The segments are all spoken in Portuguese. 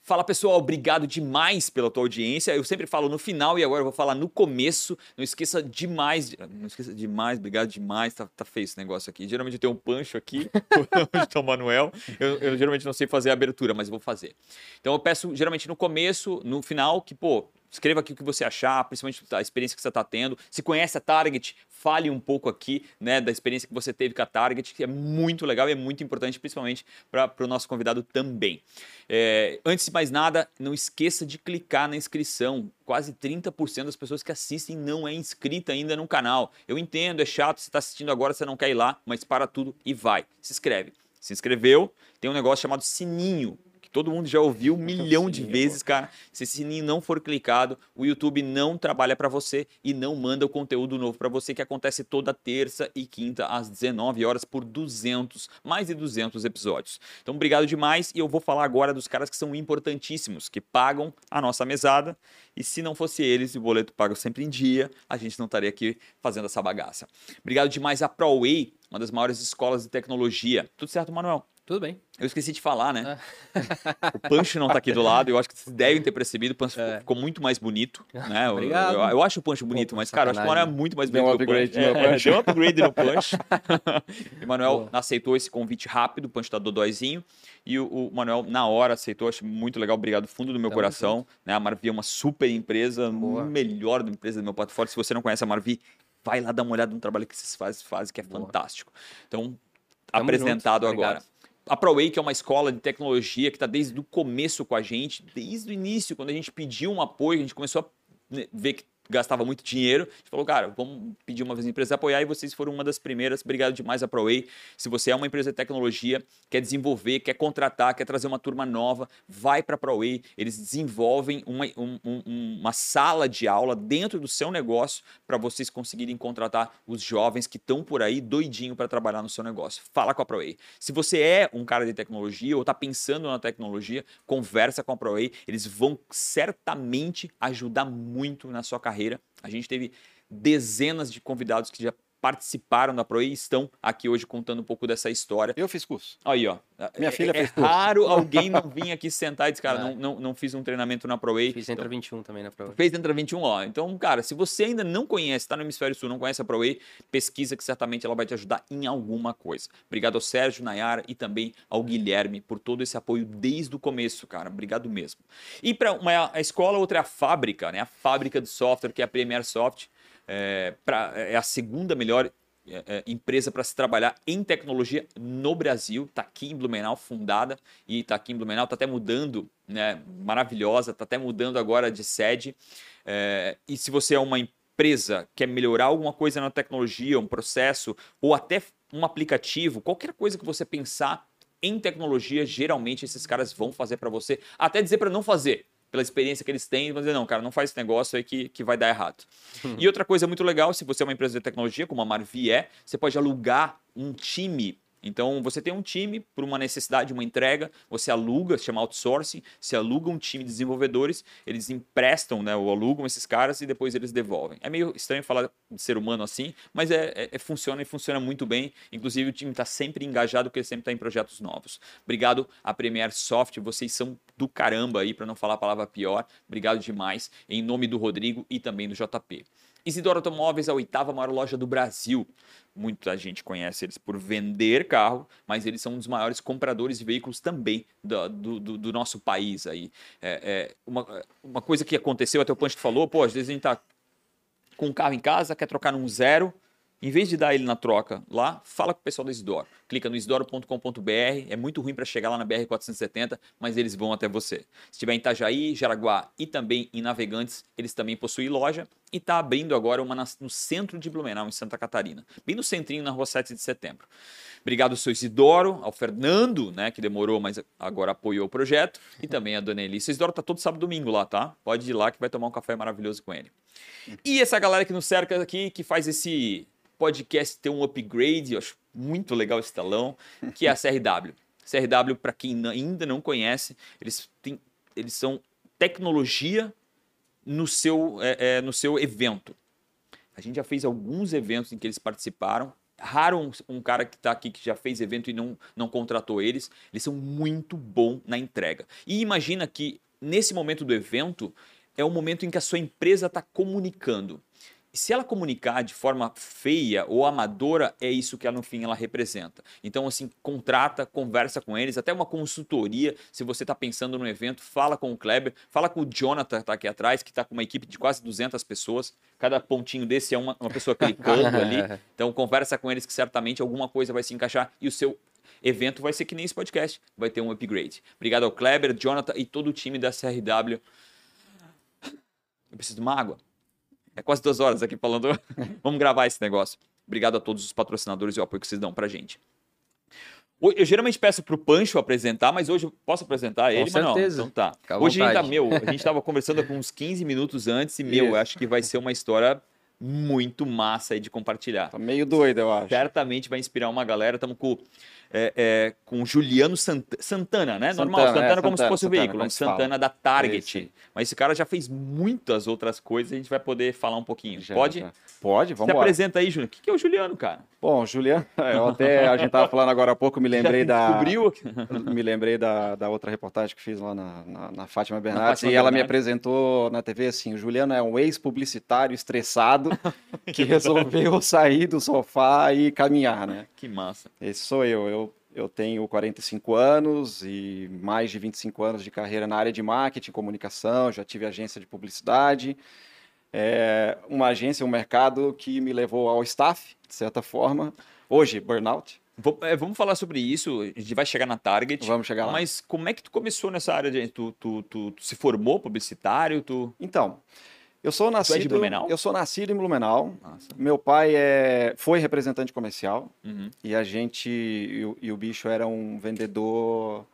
Fala pessoal, obrigado demais pela tua audiência. Eu sempre falo no final e agora eu vou falar no começo. Não esqueça demais, não esqueça demais, obrigado demais. Tá, tá feio esse negócio aqui. Geralmente eu tenho um pancho aqui, onde tá o Manuel. Eu, eu geralmente não sei fazer a abertura, mas vou fazer. Então eu peço geralmente no começo, no final, que pô, Escreva aqui o que você achar, principalmente a experiência que você está tendo. Se conhece a Target, fale um pouco aqui né, da experiência que você teve com a Target, que é muito legal e é muito importante, principalmente para o nosso convidado também. É, antes de mais nada, não esqueça de clicar na inscrição. Quase 30% das pessoas que assistem não é inscrita ainda no canal. Eu entendo, é chato, você está assistindo agora, você não quer ir lá, mas para tudo e vai. Se inscreve. Se inscreveu, tem um negócio chamado sininho que todo mundo já ouviu um milhão de vezes, cara. Se esse sininho não for clicado, o YouTube não trabalha para você e não manda o conteúdo novo para você que acontece toda terça e quinta às 19 horas por 200, mais de 200 episódios. Então, obrigado demais e eu vou falar agora dos caras que são importantíssimos, que pagam a nossa mesada e se não fosse eles, o boleto pago sempre em dia, a gente não estaria aqui fazendo essa bagaça. Obrigado demais a ProWay, uma das maiores escolas de tecnologia. Tudo certo, Manuel? Tudo bem. Eu esqueci de falar, né? Ah. o Pancho não tá aqui do lado, eu acho que vocês devem ter percebido, o Pancho é. ficou muito mais bonito, né? Obrigado. Eu, eu, eu acho o Pancho bonito, Pô, mas, cara, eu acho que o Manuel é muito mais bonito que o Pancho. É, deu um upgrade no Pancho. o Manuel aceitou esse convite rápido, o Pancho tá dodóizinho, e o, o Manuel, na hora, aceitou, acho muito legal, obrigado fundo do meu Tamo coração. Né? A Marvi é uma super empresa, Boa. melhor empresa do meu portfólio. Se você não conhece a Marvi, vai lá dar uma olhada no trabalho que vocês fazem, fazem que é Boa. fantástico. Então, Tamo apresentado agora a ProWay, que é uma escola de tecnologia que está desde o começo com a gente, desde o início, quando a gente pediu um apoio, a gente começou a né, ver que gastava muito dinheiro. A gente falou, cara, vamos pedir uma vez a empresa apoiar e vocês foram uma das primeiras. Obrigado demais a ProWay. Se você é uma empresa de tecnologia, quer desenvolver, quer contratar, quer trazer uma turma nova, vai para a ProWay. Eles desenvolvem uma, um, um, uma sala de aula dentro do seu negócio para vocês conseguirem contratar os jovens que estão por aí doidinho para trabalhar no seu negócio. Fala com a ProWay. Se você é um cara de tecnologia ou está pensando na tecnologia, conversa com a ProWay. Eles vão certamente ajudar muito na sua carreira carreira. A gente teve dezenas de convidados que já participaram da Pro e estão aqui hoje contando um pouco dessa história. Eu fiz curso. Aí, ó. Minha é, filha é fez curso. É raro alguém não vir aqui sentar e dizer, cara, é. não, não, não fiz um treinamento na Pro Fiz então, Entra 21 também na Pro Fez Entra 21, ó. Então, cara, se você ainda não conhece, está no Hemisfério Sul, não conhece a Pro pesquisa que certamente ela vai te ajudar em alguma coisa. Obrigado ao Sérgio, Nayara e também ao Guilherme por todo esse apoio desde o começo, cara. Obrigado mesmo. E para uma a escola, outra é a fábrica, né? A fábrica de software, que é a Premier Soft. É, pra, é a segunda melhor é, é, empresa para se trabalhar em tecnologia no Brasil. Está aqui em Blumenau, fundada, e está aqui em Blumenau, está até mudando, né? maravilhosa, está até mudando agora de sede. É, e se você é uma empresa que quer melhorar alguma coisa na tecnologia, um processo, ou até um aplicativo, qualquer coisa que você pensar em tecnologia, geralmente esses caras vão fazer para você, até dizer para não fazer pela experiência que eles têm, vão dizer, não, cara, não faz esse negócio aí que, que vai dar errado. Uhum. E outra coisa muito legal, se você é uma empresa de tecnologia, como a Marvi é, você pode alugar um time então, você tem um time por uma necessidade, uma entrega, você aluga, se chama outsourcing, você aluga um time de desenvolvedores, eles emprestam, né, ou alugam esses caras e depois eles devolvem. É meio estranho falar de ser humano assim, mas é, é, é funciona e funciona muito bem. Inclusive, o time está sempre engajado porque ele sempre está em projetos novos. Obrigado a Premier Soft, vocês são do caramba aí, para não falar a palavra pior. Obrigado demais, em nome do Rodrigo e também do JP. Isidoro Automóveis é a oitava maior loja do Brasil. Muita gente conhece eles por vender carro, mas eles são um dos maiores compradores de veículos também do, do, do nosso país. Aí. É, é, uma, uma coisa que aconteceu, até o Punch falou, pô, às vezes a gente está com um carro em casa, quer trocar num zero, em vez de dar ele na troca lá, fala com o pessoal da Isidoro. Clica no isidoro.com.br. É muito ruim para chegar lá na BR-470, mas eles vão até você. Se estiver em Itajaí, Jaraguá e também em Navegantes, eles também possuem loja. E está abrindo agora uma no centro de Blumenau, em Santa Catarina. Bem no centrinho, na rua 7 de setembro. Obrigado ao seu Isidoro, ao Fernando, né, que demorou, mas agora apoiou o projeto. E também a Dona Elisa. O Isidoro está todo sábado e domingo lá, tá? Pode ir lá que vai tomar um café maravilhoso com ele. E essa galera que nos cerca aqui, que faz esse podcast ter um upgrade, eu acho muito legal esse talão, que é a CRW. CRW, para quem ainda não conhece, eles, têm, eles são tecnologia no seu, é, é, no seu evento. A gente já fez alguns eventos em que eles participaram, raro um, um cara que está aqui que já fez evento e não, não contratou eles. Eles são muito bom na entrega. E imagina que nesse momento do evento é o momento em que a sua empresa está comunicando se ela comunicar de forma feia ou amadora, é isso que ela, no fim ela representa. Então, assim, contrata, conversa com eles, até uma consultoria. Se você está pensando no evento, fala com o Kleber, fala com o Jonathan, que está aqui atrás, que está com uma equipe de quase 200 pessoas. Cada pontinho desse é uma, uma pessoa clicando ali. Então, conversa com eles que certamente alguma coisa vai se encaixar e o seu evento vai ser que nem esse podcast, vai ter um upgrade. Obrigado ao Kleber, Jonathan e todo o time da CRW. Eu preciso de uma água. É quase duas horas aqui falando. Vamos gravar esse negócio. Obrigado a todos os patrocinadores e o apoio que vocês dão pra gente. Eu geralmente peço pro Pancho apresentar, mas hoje eu posso apresentar ele, Com certeza. não. Então tá. Fica hoje a gente tá, meu, a gente tava conversando com uns 15 minutos antes e, meu, acho que vai ser uma história muito massa aí de compartilhar. Tá meio doido, eu acho. Certamente vai inspirar uma galera. Estamos com, é, é, com o Juliano Sant- Santana, né? Normal, Santana, Santana é, como se Santana, fosse o Santana, veículo, como né? se fala. Santana da Target. Esse. Mas esse cara já fez muitas outras coisas, a gente vai poder falar um pouquinho. Já, Pode? já. Pode, vamos Se embora. apresenta aí, Júnior. O que é o Juliano, cara? Bom, Juliano, eu até a gente tava falando agora há pouco, me lembrei da Descobriu? me lembrei da, da outra reportagem que fiz lá na, na, na Fátima Bernardes Fátima e ela me apresentou na TV assim, o Juliano é um ex-publicitário estressado que resolveu sair do sofá e caminhar, né? Que massa. Esse sou eu. Eu, eu tenho 45 anos e mais de 25 anos de carreira na área de marketing, comunicação, já tive agência de publicidade. É uma agência, um mercado que me levou ao staff, de certa forma. Hoje, burnout. É, vamos falar sobre isso. A gente vai chegar na Target. Vamos chegar lá. Mas como é que tu começou nessa área? De, tu, tu, tu, tu se formou publicitário? Tu... Então, eu sou nascido, Blumenau? eu sou nascido em Blumenau. Nossa. Meu pai é, foi representante comercial Uhum. e a gente e o, e o bicho era um vendedor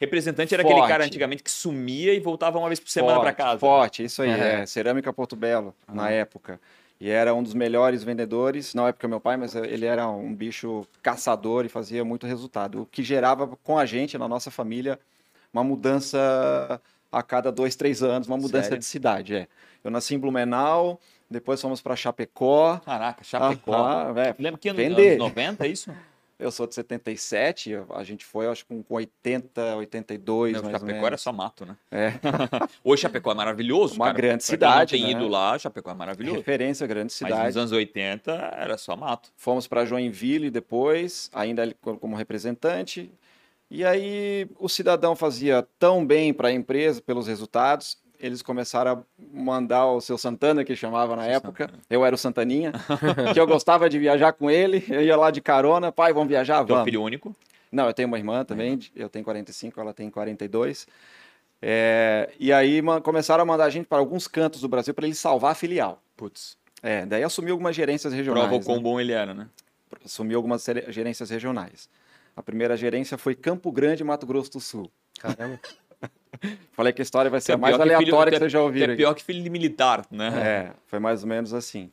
Representante era aquele Forte. cara antigamente que sumia e voltava uma vez por semana forte, para casa. Forte, isso aí, É. é, Cerâmica Porto Belo, na Aham. época. E era um dos melhores vendedores, não é porque meu pai, mas ele era um bicho caçador e fazia muito resultado. O que gerava com a gente, na nossa família, uma mudança a cada dois, três anos, uma mudança Sério? de cidade. É. Eu nasci em Blumenau, depois fomos para Chapecó. Caraca, Chapecó. Aham, é, Lembra que ano, anos 90, é isso? Eu sou de 77, a gente foi, acho que com 80, 82, Não, Chapecó era só mato, né? É. Hoje Chapecó é maravilhoso, Uma cara. grande Pra quem cidade, tem né? ido lá, Chapecó é maravilhoso. Referência, grande Mas cidade. nos anos 80 era só mato. Fomos para Joinville depois, ainda como representante. E aí o cidadão fazia tão bem para a empresa pelos resultados, eles começaram a mandar o seu Santana, que chamava na época. Eu era o Santaninha, que eu gostava de viajar com ele. Eu ia lá de carona, pai, vamos viajar? É um Vamos. filho único. Não, eu tenho uma irmã também, de- eu tenho 45, ela tem 42. É, e aí começaram a mandar a gente para alguns cantos do Brasil para ele salvar a filial. Putz. É, daí assumiu algumas gerências regionais. Prova o né? quão bom ele era, né? assumiu algumas gerências regionais. A primeira gerência foi Campo Grande, Mato Grosso do Sul. Caramba. Falei que a história vai ser é a mais pior que filho- aleatória que é- vocês já ouviram. é pior que filho de militar, né? É, foi mais ou menos assim.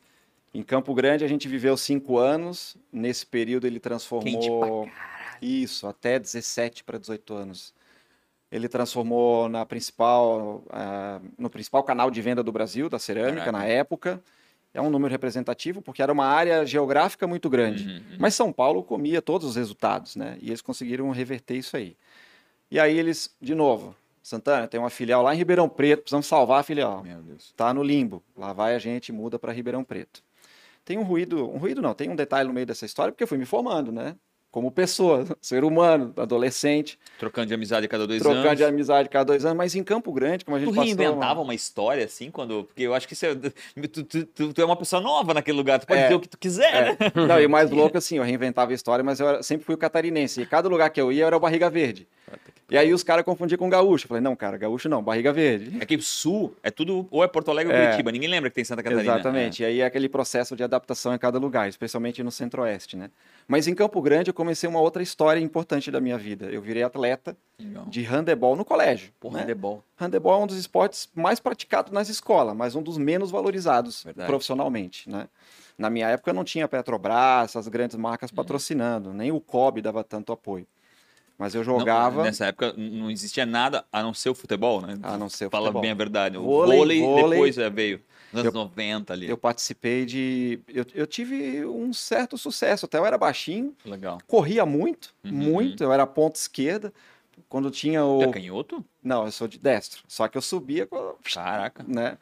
Em Campo Grande a gente viveu cinco anos. Nesse período ele transformou isso até 17 para 18 anos. Ele transformou na principal, ah, no principal canal de venda do Brasil da cerâmica Caraca. na época. É um número representativo porque era uma área geográfica muito grande. Uhum, uhum. Mas São Paulo comia todos os resultados, né? E eles conseguiram reverter isso aí. E aí eles, de novo, Santana, tem uma filial lá em Ribeirão Preto, precisamos salvar a filial. Meu Deus. Tá no limbo. Lá vai a gente, muda para Ribeirão Preto. Tem um ruído, um ruído não, tem um detalhe no meio dessa história, porque eu fui me formando, né? Como pessoa, ser humano, adolescente, Trocando de amizade a cada dois trocando anos. de amizade cada dois anos, mas em Campo Grande, como a gente Tu passou... reinventava uma história assim quando. Porque eu acho que isso é- tu, tu- tu- tu é uma pessoa nova naquele lugar, tu pode É. dizer o que tu quiser, né? É. Não, e o mais louco, assim, eu reinventava a história, mas eu era- sempre fui o catarinense. E cada lugar que eu ia, eu era o Barriga Verde. E aí os caras confundiam com gaúcho. Eu falei, não, cara, gaúcho não, Barriga Verde. É que o sul é tudo, ou é Porto Alegre ou É. Curitiba. Ninguém lembra que tem Santa Catarina. Exatamente. E aí é aquele processo de adaptação em cada lugar, especialmente no centro-oeste, né? Mas em Campo Grande eu comecei uma outra história importante da minha vida. Eu virei atleta. Legal. de handebol no colégio. Porra, né? handebol. Handebol é um dos esportes mais praticados nas escolas, mas um dos menos valorizados Verdade. profissionalmente, né? Na minha época não tinha Petrobras, essas grandes marcas Uhum. patrocinando, nem o COB dava tanto apoio. Mas eu Não, jogava, nessa época não existia nada a não ser o futebol, né? a não ser o Fala futebol. bem a verdade. O Vôlei, vôlei, vôlei. depois é, veio. Nos anos Eu- 90 ali. Eu participei de. Eu, eu tive um certo sucesso. Até eu era baixinho, Legal. corria muito, Uhum. muito. Eu era ponta esquerda. Quando tinha o. Tu é canhoto? Não, eu sou de destro. Só que eu subia. Caraca. Né?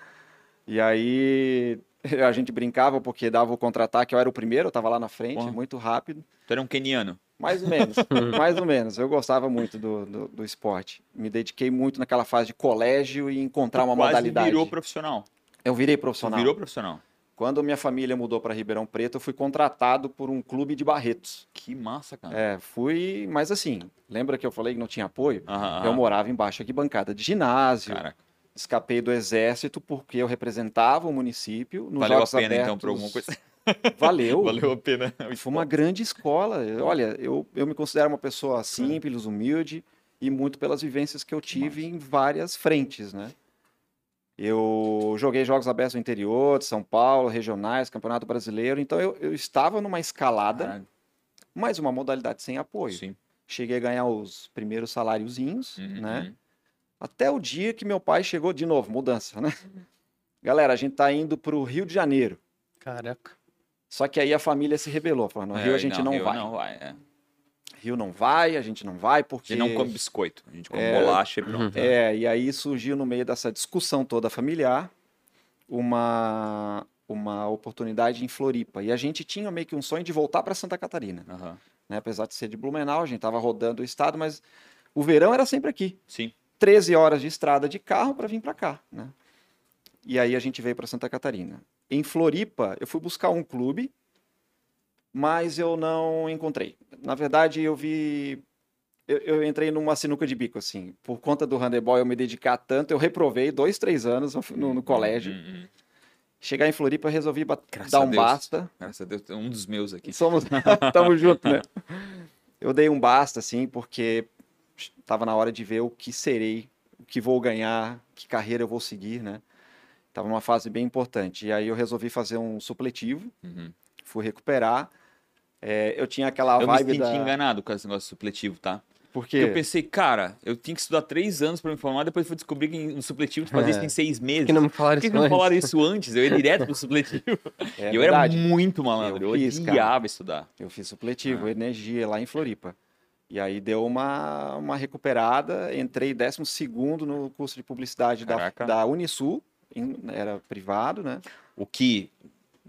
E aí a gente brincava porque dava o contra-ataque. Eu era o primeiro, eu tava lá na frente, Porra. muito rápido. Tu era um keniano. Mais ou menos, mais ou menos. Eu gostava muito do, do, do esporte. Me dediquei muito naquela fase de colégio e encontrar uma Quase modalidade. virou profissional. Eu virei profissional. virou profissional. Quando minha família mudou para Ribeirão Preto, eu fui contratado por um clube de Barretos. Que massa, cara. É, fui, mas assim, lembra que eu falei que não tinha apoio? Aham, Eu morava embaixo de bancada de ginásio. Caraca. Escapei do exército porque eu representava o município nos Valeu a Jogos pena, Abertos. então, por alguma coisa. Valeu. Valeu a pena. Foi uma grande escola. Olha, eu, eu me considero uma pessoa simples, humilde e muito pelas vivências que eu tive em várias frentes, né? Eu joguei jogos abertos no interior de São Paulo, regionais, Campeonato Brasileiro. Então eu, eu estava numa escalada, Caralho. mas uma modalidade sem apoio. Sim. Cheguei a ganhar os primeiros saláriozinhos, Uhum, né? uhum. Até o dia que meu pai chegou de novo, mudança, né? Galera, a gente tá indo pro Rio de Janeiro. Caraca. Só que aí a família se rebelou, falando, no É, Rio a gente não, Rio vai. Não vai, é. Rio não vai, a gente não vai porque gente não come biscoito. A gente come É. bolacha e pronto. É, e aí surgiu no meio dessa discussão toda familiar uma uma oportunidade em Floripa. E a gente tinha meio que um sonho de voltar para Santa Catarina, Aham. né? Apesar de ser de Blumenau, a gente tava rodando o estado, mas o verão era sempre aqui. Sim. 13 horas de estrada de carro para vir para cá, né? E aí a gente veio para Santa Catarina. Em Floripa, eu fui buscar um clube, mas eu não encontrei. Na verdade, eu vi eu, eu entrei numa sinuca de bico assim. Por conta do handebol eu me dedicar tanto, eu reprovei dois, três anos no, no colégio. Hum, hum, hum. Chegar em Floripa, eu resolvi Graças dar um basta. Graças a Deus, tem um dos meus aqui. Somos, tamo junto, né? Eu dei um basta, assim, porque tava na hora de ver o que serei, o que vou ganhar, que carreira eu vou seguir, né? Tava numa fase bem importante. E aí eu resolvi fazer um supletivo, Uhum. fui recuperar. É, eu tinha aquela Eu me vibe senti da... enganado com esse negócio supletivo, tá? Porque Eu pensei, cara, eu tinha que estudar três anos pra me formar, depois fui descobrir que no supletivo tu fazia isso É. em seis meses. Por que não me falaram Por que isso que não antes? falaram isso antes? Eu ia direto pro supletivo. é eu era verdade, muito malandro, eu, Eu fiz, cara. odiava estudar. eu fiz supletivo, Ah. energia, lá em Floripa. E aí deu uma, uma recuperada, entrei 12 segundo no curso de publicidade da, Caraca. da Unisul, em- era privado, né? O que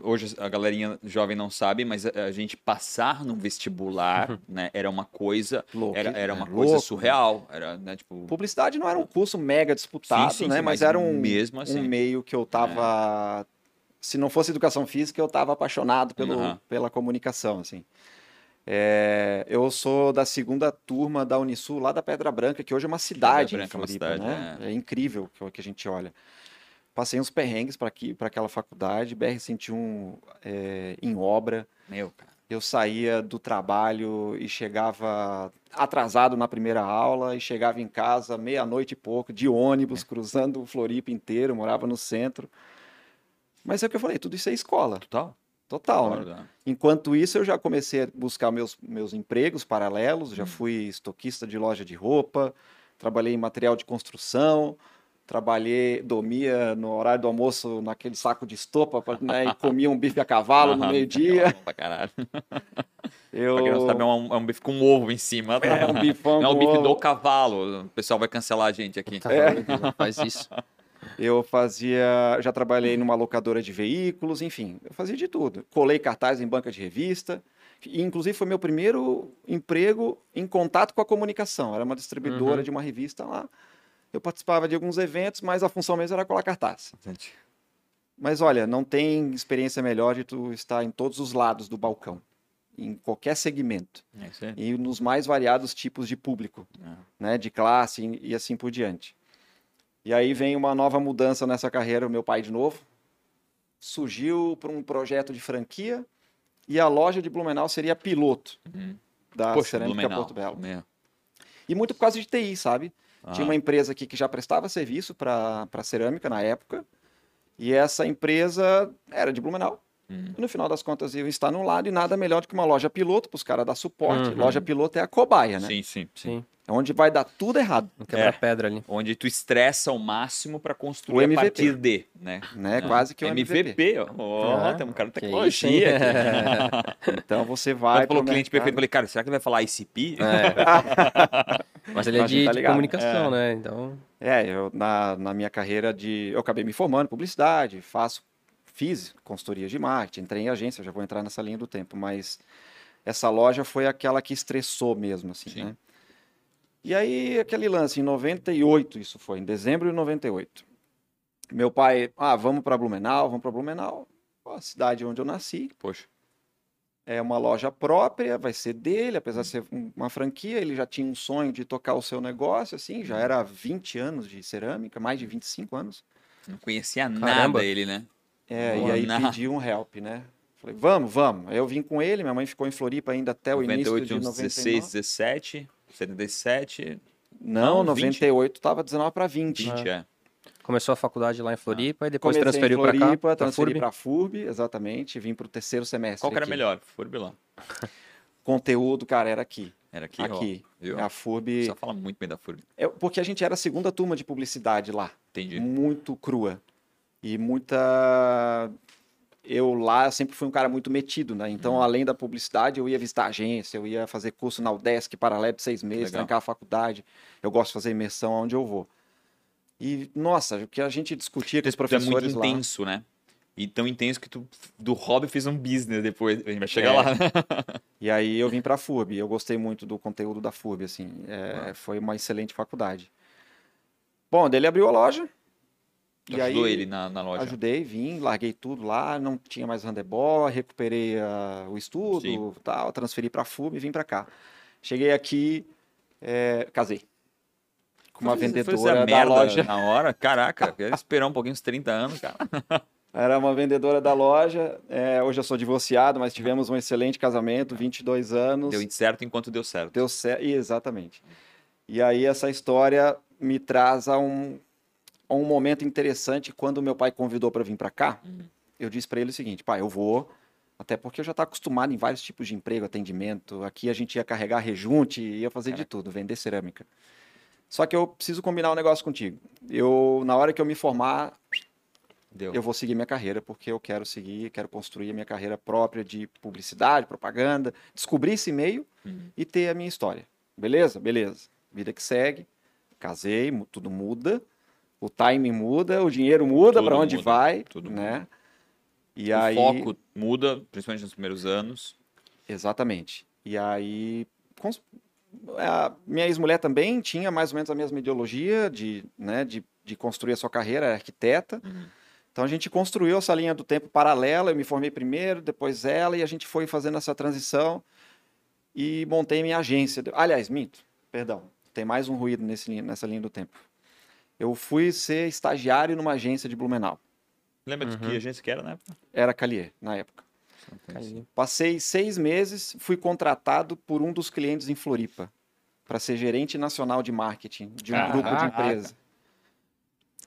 hoje a galerinha jovem não sabe, mas a, gente passar no vestibular, né, era uma coisa, Louco, era, era uma é coisa louco, surreal, era, né, tipo, Publicidade não era um curso mega disputado, Sim, sim, né? sim, mas, mas era um, mesmo um assim. É. meio que eu tava. Se não fosse educação física, eu tava apaixonado pelo, Aham. pela comunicação, assim. É, eu sou da segunda turma da Unisul, lá da Pedra Branca, que hoje é uma cidade Branca é em uma Floripa, cidade, né? É. incrível que, o que a gente olha. Passei uns perrengues para aquela faculdade, BR-101 é, em obra. meu, cara, Eu saía do trabalho e chegava atrasado na primeira aula e chegava em casa meia-noite e pouco, de ônibus, cruzando o Floripa inteiro, morava no centro. Mas é o que eu falei, tudo isso é escola, total. total. né? Né? Enquanto isso, eu já comecei a buscar meus, meus empregos paralelos, já fui estoquista de loja de roupa, trabalhei em material de construção, trabalhei, dormia no horário do almoço naquele saco de estopa né, e comia um bife a cavalo no meio-dia. Pra caralho. Eu... Pra quem não sabe, é um, é um bife com ovo em cima. tá? É, um bifão Não é com bife ovo. do cavalo. O pessoal vai cancelar a gente aqui. Tá É. faz isso. Eu fazia, já trabalhei numa locadora de veículos, enfim, eu fazia de tudo. Colei cartaz em banca de revista, e inclusive foi meu primeiro emprego em contato com a comunicação. Era uma distribuidora Uhum. de uma revista lá. Eu participava de alguns eventos, mas a função mesmo era colar cartaz. Mas olha, não tem experiência melhor de tu estar em todos os lados do balcão, em qualquer segmento É e nos mais variados tipos de público, É. né, de classe e- assim por diante. E aí vem uma nova mudança nessa carreira, o meu pai de novo surgiu para um projeto de franquia e a loja de Blumenau seria piloto Uhum. da Poxa, Cerâmica Blumenau. Porto Belo. E muito por causa de TI, sabe? Tinha Ah, uma empresa aqui que já prestava serviço para cerâmica na época. E essa empresa era de Blumenau. Hum. E no final das contas, eu estar no lado e nada melhor do que uma loja piloto para os caras dar suporte. Uhum. Loja piloto é a cobaia, né? Sim, sim, sim. É onde vai dar tudo errado, Um quebra-pedra ali. Onde tu estressa ao máximo para construir a partir de, né? né? É. Quase que o MVP. MVP, ó. Ó, Ah, tem um cara de tecnologia. aqui. Então você Quando vai. falou pro cliente perfeito, eu mercado. falei, cara, será que ele vai falar ICP? É. Mas ele é de, tá de comunicação, né? Então. É, eu na, na minha carreira de. Eu acabei me formando em publicidade, faço, fiz consultoria de marketing, entrei em agência, já vou entrar nessa linha do tempo, mas essa loja foi aquela que estressou mesmo, assim, Sim. né? E aí, aquele lance, em 98, isso foi, em dezembro de 98. Meu pai, ah, vamos para Blumenau, vamos para Blumenau, a cidade onde eu nasci, Poxa, é uma loja própria, vai ser dele, apesar de ser um- uma franquia, ele já tinha um sonho de tocar o seu negócio, assim, já era 20 anos de cerâmica, mais de 25 anos. não conhecia Caramba. nada ele, né? É, e Boa, aí não. pedi um help, né? Falei, vamos, vamos. Aí eu vim com ele, minha mãe ficou em Floripa ainda até o início 98, de uns 99. 16, 17, 77, Não, Não, 20. 98 tava 19 para 20. 20, é. Começou a faculdade lá em Floripa e depois Comecei transferiu para cá. Pra transferi FURB. para FURB, exatamente, vim para o terceiro semestre. Qual que era aqui. melhor? Furb lá. Conteúdo, cara, era aqui. Era aqui, aqui. ó. A FURB. Só fala muito bem da Furb. É, porque a gente era a segunda turma de publicidade lá. Entendi. muito crua e muita eu lá sempre fui um cara muito metido, né? Então, Uhum. além da publicidade, eu ia visitar agência, eu ia fazer curso na UDESC paralelo de seis meses, Legal. trancar a faculdade. Eu gosto de fazer imersão onde eu vou. E, nossa, o que a gente discutia com os é muito professores lá. intenso, né? E tão intenso que tu do hobby fez um business depois. A gente vai chegar É. lá, né? E aí eu vim para a FURB. Eu gostei muito do conteúdo da FURB, assim. É, Foi uma excelente faculdade. Bom, daí ele abriu a loja. Tu e ajudou aí, ele na, na loja. Ajudei, vim, larguei tudo lá, não tinha mais handebol, recuperei ah, o estudo, Sim. tal, transferi para a FUB e vim para cá. Cheguei aqui, é, casei com uma Foi- foi vendedora essa da merda loja. Na hora, caraca, quero esperar um pouquinho, uns 30 anos, cara. Era uma vendedora da loja. é, hoje eu sou divorciado, mas tivemos um excelente casamento, 22 anos. Deu certo enquanto deu certo. Deu certo, exatamente. E aí essa história me traz a um, a um momento interessante quando meu pai convidou para vir para cá. Uhum. Eu disse para ele o seguinte, pai, eu vou, até porque eu já estava acostumado em vários tipos de emprego, atendimento. Aqui a gente ia carregar rejunte, ia fazer de tudo, vender cerâmica. Só que eu preciso combinar um negócio contigo. Eu na hora que eu me formar, Deu. eu vou seguir minha carreira, porque eu quero seguir, quero construir a minha carreira própria de publicidade, propaganda, descobrir esse meio Uhum. e ter a minha história. Beleza? Beleza. Vida que segue. Casei, tudo muda. O timing muda, o dinheiro muda para onde muda, vai, tudo né? E o aí, foco muda, principalmente nos primeiros anos. exatamente. E aí, cons- a minha ex-mulher também tinha mais ou menos a mesma ideologia de, né, de, de construir a sua carreira, era arquiteta. Uhum. Então a gente construiu essa linha do tempo paralela. Eu me formei primeiro, depois ela, e a gente foi fazendo essa transição e montei minha agência. Aliás, minto, perdão, tem mais um ruído nesse, nessa linha do tempo. Eu fui ser estagiário numa agência de Blumenau. Lembra de Uhum. que agência que era, né? Era Calier, na época. Passei seis meses, fui contratado por um dos clientes em Floripa para ser gerente nacional de marketing de um Caraca. grupo de empresa.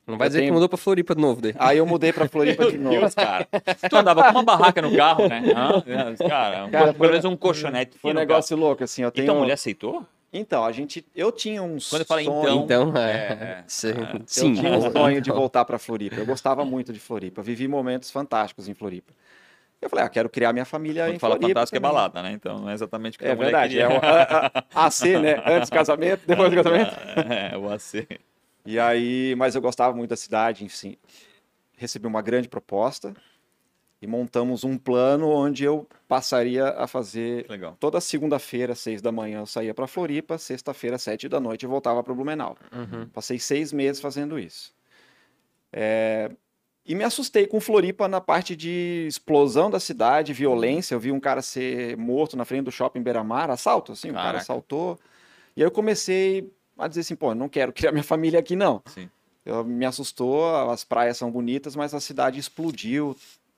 Não vai Eu dizer tenho- que mudou pra Floripa de novo daí. Aí eu mudei para Floripa de novo. Deus, cara. Tu andava com uma barraca no carro, né? Hã? Cara, Cara, pelo menos um colchonete. Foi um negócio louco, assim. Eu carro. tenho... Então a mulher aceitou? Então, a gente, eu tinha um Quando eu falei sonho, então, Então, é. é, Sim. é. Sim. eu tinha um sonho de voltar para Floripa. Eu gostava muito de Floripa. Vivi momentos fantásticos em Floripa. Eu falei, ah, quero criar minha família Quando em fala Floripa. fantástico é também. balada, né? Então não é exatamente o que É a mulher verdade. É queria. o a- a- AC, né? Antes do casamento, depois do casamento. É, o AC. E aí, mas eu gostava muito da cidade, enfim. Recebi uma grande proposta e montamos um plano onde eu passaria a fazer Legal. toda segunda-feira, seis da manhã, eu saía para Floripa, sexta-feira, sete da noite, eu voltava para Blumenau. Uhum. Passei seis meses fazendo isso. É, E me assustei com Floripa na parte de explosão da cidade, violência. Eu vi um cara ser morto na frente do shopping Beira-Mar, assalto, assim, o cara Caraca. assaltou. E aí eu comecei a dizer assim, pô, não quero criar minha família aqui, não. Sim. Eu, me assustou, as praias são bonitas, mas a cidade explodiu,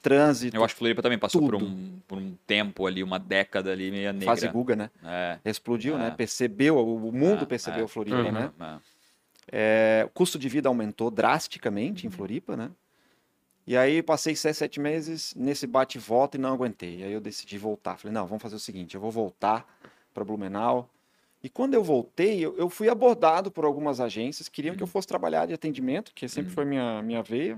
trânsito, Eu acho que Floripa também passou por um, por um tempo ali, uma década ali meio negra. fase Guga, né? É. Explodiu, É. né? Percebeu, o mundo É, percebeu é. Floripa, Uhum. né? É. É, o custo de vida aumentou drasticamente em Floripa, né? E aí passei seis, sete meses nesse bate e não aguentei. Aí eu decidi voltar. Falei, não, vamos fazer o seguinte, eu vou voltar para Blumenau. E quando eu voltei, eu, eu fui abordado por algumas agências, queriam que eu fosse trabalhar de atendimento, que sempre Uhum. foi minha, minha veia.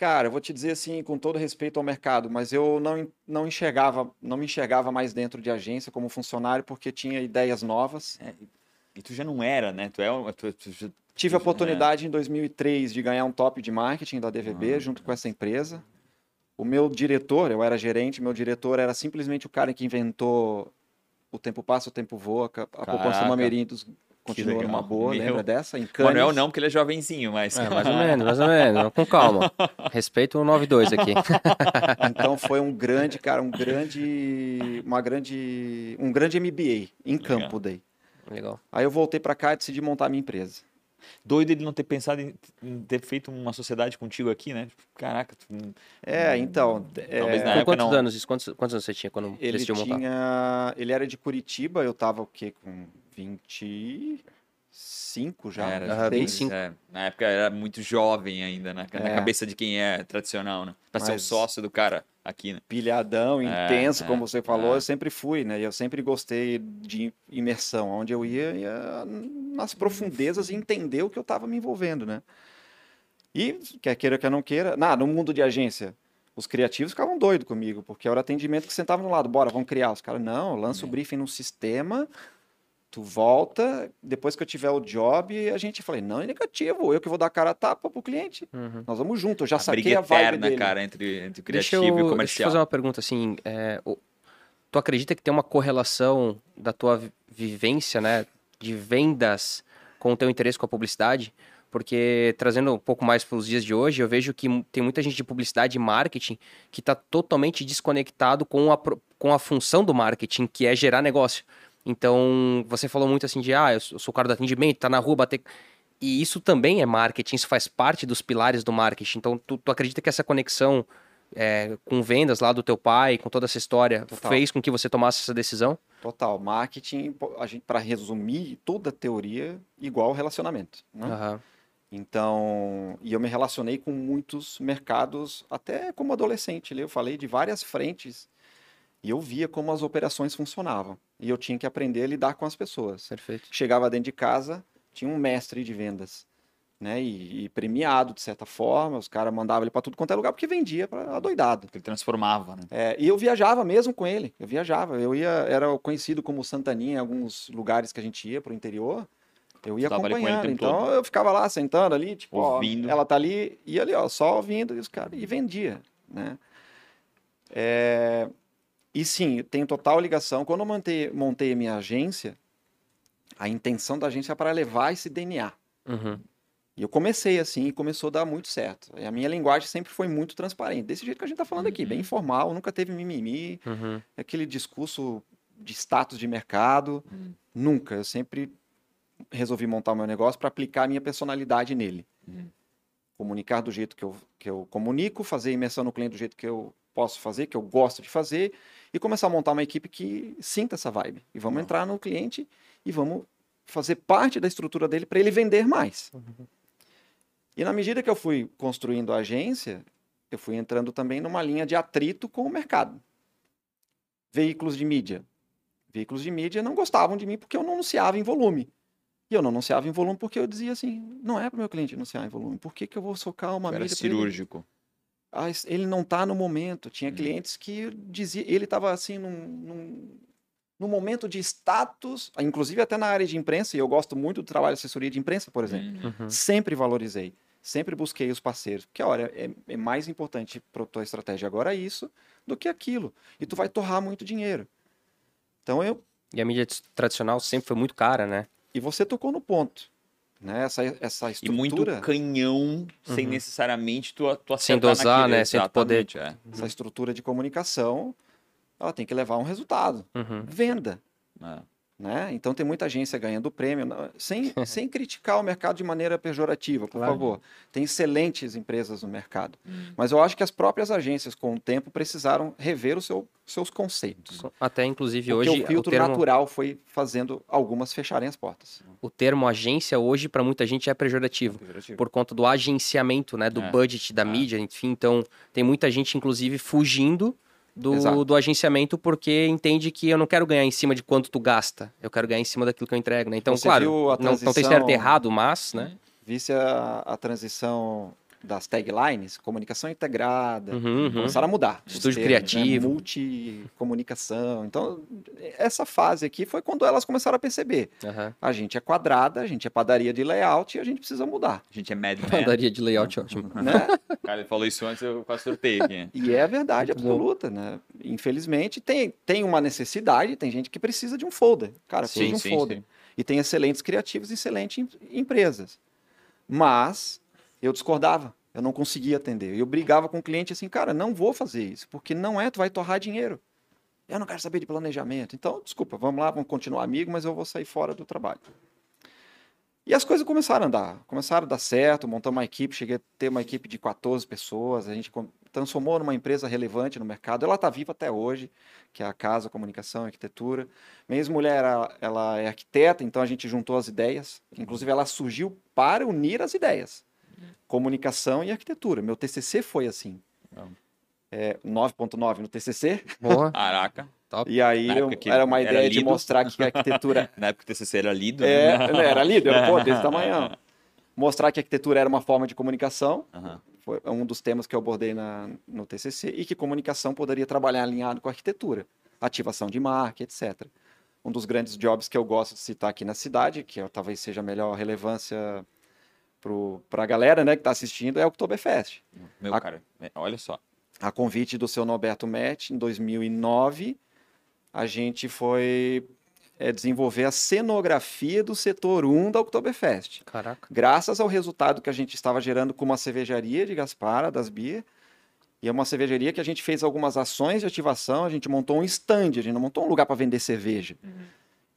Cara, eu vou te dizer assim, com todo respeito ao mercado, mas eu não, não enxergava, não me enxergava mais dentro de agência como funcionário porque tinha ideias novas. E tu já não era, né? Tu é tu, tu já- Tive a É. oportunidade em 2003 de ganhar um top de marketing da DVB Ah. junto com essa empresa. O meu diretor, eu era gerente, meu diretor era simplesmente o cara que inventou o tempo passa, o tempo voa, a, a poupança Caraca. Mamerindos continua legal. numa boa, Meu. lembra dessa? Em Cannes. Manuel não, porque ele é jovenzinho, mas. É, mais ou menos, mais ou menos. Com calma. Respeito o 92 aqui. Então foi um grande, cara, um grande, uma grande, um grande MBA em campo daí. Legal. Aí eu voltei pra cá e decidi montar a minha empresa. Doido ele não ter pensado em, em ter feito uma sociedade contigo aqui, né? Caraca, tu, É, então, Talvez é, na época quantos não. anos isso? Quantos, quantos anos você tinha quando Ele decidiu montar? tinha. Ele era de Curitiba, eu tava o quê? Com 25 já. Era, Aham, seis. 25. é, na época era muito jovem ainda, né? Na É. cabeça de quem é tradicional, né? Pra ser um Mas- sócio do cara aqui, né? Pilhadão, É, intenso, é, como você falou, é. eu sempre fui, né? E eu sempre gostei de imersão. Onde eu ia, ia nas profundezas e entender o que eu tava me envolvendo, né? E, quer queira, quer não queira, na, no mundo de agência, os criativos ficavam doidos comigo, porque era o atendimento que sentava no lado, bora, vamos criar. Os caras, não, lança o É. briefing no sistema, tu volta, depois que eu tiver o job, a gente falei, não, é negativo, eu que vou dar a cara a tapa pro cliente. Uhum. Nós vamos junto, eu já a saquei briga a vibe eterna, dele. cara, entre, entre o Deixa criativo eu, e o deixa eu comercial. fazer uma pergunta assim. é, o- tu acredita que tem uma correlação da tua vi- vivência, né, de vendas com o teu interesse com a publicidade? Porque trazendo um pouco mais para os dias de hoje, eu vejo que tem muita gente de publicidade e marketing que está totalmente desconectado com a, com a função do marketing, que é gerar negócio. Então, você falou muito assim de, ah, eu sou o cara do atendimento, tá na rua, bater... E isso também é marketing, isso faz parte dos pilares do marketing. Então, tu, tu acredita que essa conexão é, com vendas lá do teu pai, com toda essa história, Total. fez com que você tomasse essa decisão? Total, marketing, a gente para resumir toda a teoria, igual relacionamento, né? Aham. Então, e eu me relacionei com muitos mercados, até como adolescente, eu falei de várias frentes, e eu via como as operações funcionavam, e eu tinha que aprender a lidar com as pessoas. Perfeito. Chegava dentro de casa, tinha um mestre de vendas, né? E, e premiado de certa forma, os caras mandavam ele para tudo quanto é lugar porque vendia para adoidado. Ele transformava, né? É, e eu viajava mesmo com ele. Eu viajava. Eu ia, era conhecido como Santaninha em alguns lugares que a gente ia pro interior. Eu ia Tava ali com ele o acompanhando. Então todo. eu ficava lá sentando ali, tipo, ó, Ouvindo. ela tá ali, e ali, ó, só ouvindo, e os caras, e vendia, né? É, e sim, tem total ligação. Quando eu montei, montei a minha agência, a intenção da agência é para levar esse DNA. Uhum. E eu comecei assim e começou a dar muito certo. E a minha linguagem sempre foi muito transparente, desse jeito que a gente tá falando aqui, bem informal, nunca teve mimimi, Uhum. aquele discurso de status de mercado, Hum. nunca. Eu sempre resolvi montar o meu negócio para aplicar a minha personalidade nele. Hum. Comunicar do jeito que eu, que eu comunico, fazer imersão no cliente do jeito que eu posso fazer, que eu gosto de fazer, e começar a montar uma equipe que sinta essa vibe. E vamos Legal. entrar no cliente e vamos fazer parte da estrutura dele para ele vender mais. E na medida que eu fui construindo a agência, eu fui entrando também numa linha de atrito com o mercado. Veículos de mídia. Veículos de mídia não gostavam de mim porque eu não anunciava em volume. E eu não anunciava em volume porque eu dizia assim, não é para o meu cliente anunciar em volume. Por que, que eu vou socar uma era mídia pra ele? Ah, ele não está no momento. Tinha Hum. clientes que dizia, ele estava assim num, num, num momento de status, inclusive até na área de imprensa, e eu gosto muito do trabalho de assessoria de imprensa, por exemplo. Hum. Uhum. Sempre valorizei, sempre busquei os parceiros, porque olha, é, é mais importante para tua estratégia agora isso do que aquilo, e tu vai torrar muito dinheiro. Então eu E a mídia tradicional sempre foi muito cara, né? e você tocou no ponto, né? Essa essa E estrutura, muito canhão, sem Uhum. necessariamente tu, tu Sem dosar, naquilo. né? Sem poder- é. essa estrutura de comunicação, ela tem que levar um resultado, Uhum. venda. É. Né? Então tem muita agência ganhando prêmio, sem, sem criticar o mercado de maneira pejorativa, por Claro. favor. Tem excelentes empresas no mercado. Hum. Mas eu acho que as próprias agências, com o tempo, precisaram rever os seu- seus conceitos. Até, inclusive, Porque hoje, o filtro termo, natural foi fazendo algumas fecharem as portas. o termo agência hoje, para muita gente, é pejorativo. Por conta do agenciamento, né? Do É. budget da É. mídia, enfim. Então, tem muita gente, inclusive, fugindo do, Exato. do agenciamento porque entende que eu não quero ganhar em cima de quanto tu gasta. Eu quero ganhar em cima daquilo que eu entrego, né? Então, Você claro, a não, não tem transição- certo errado, mas, né? Visse a, a transição das taglines, comunicação integrada, Uhum, uhum. começaram a mudar. Estúdio termos, né? criativo. Multicomunicação. Então, essa fase aqui foi quando elas começaram a perceber. Aham. A gente é quadrada, a gente é padaria de layout e a gente precisa mudar. A gente é Men. Padaria de layout, ótimo. Né? O cara falou isso antes, eu quase sorteio aqui. E é verdade Muito bom. absoluta, né? Infelizmente, tem, tem uma necessidade, tem gente que precisa de um folder. Cara, precisa de um folder. E tem excelentes criativos e excelentes em- empresas. Mas eu discordava, eu não conseguia atender. Eu brigava com o cliente assim, cara, não vou fazer isso, porque não é, tu vai torrar dinheiro. Eu não quero saber de planejamento. Então, desculpa, vamos lá, vamos continuar amigo, mas eu vou sair fora do trabalho. E as coisas começaram a andar, começaram a dar certo, montamos uma equipe, cheguei a ter uma equipe de 14 pessoas, a gente transformou numa empresa relevante no mercado. Ela está viva até hoje, que é a Casa Comunicação e Arquitetura. Minha ex-mulher, ela, ela é arquiteta, então a gente juntou as ideias. Inclusive, ela surgiu para unir as ideias. Comunicação e arquitetura. Meu TCC foi assim. É, 9.9 no TCC. Boa. Caraca. E aí eu- era uma era ideia de lido. mostrar que a arquitetura Na época o TCC era lido. é, né? né, era líder, pô, desse tamanho. Mostrar que a arquitetura era uma forma de comunicação, Aham. foi um dos temas que eu abordei na, no TCC, e que comunicação poderia trabalhar alinhado com a arquitetura, ativação de marca, etc. Um dos grandes jobs que eu gosto de citar aqui na cidade, que talvez seja a melhor relevância para a galera né, que está assistindo, é o Oktoberfest. Meu A- cara, é, olha só. A convite do seu Norberto Met, em 2009, a gente foi é, desenvolver a cenografia do setor 1 da Oktoberfest. Caraca. Graças ao resultado que a gente estava gerando com uma cervejaria de Gaspara, das Beer, e é uma cervejaria que a gente fez algumas ações de ativação, a gente montou um stand, a gente não montou um lugar para vender cerveja.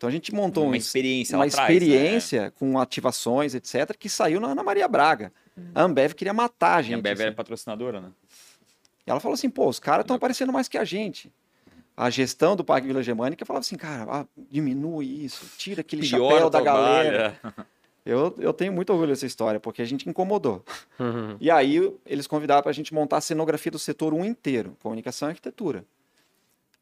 Então a gente montou Uma um, experiência uma atrás, né? experiência com ativações, etc., que saiu na Ana Maria Braga. A Ambev queria matar a E gente. a Bev assim. era patrocinadora, né? E ela falou assim, pô, os caras estão aparecendo mais que a gente. A gestão do Parque Vila Germânica falava assim, cara, ah, diminui isso, tira aquele Piora chapéu da galera. Eu, eu tenho muito orgulho dessa história, porque a gente incomodou. Uhum. E aí eles convidaram para a gente montar a cenografia do setor 1 inteiro, comunicação e arquitetura.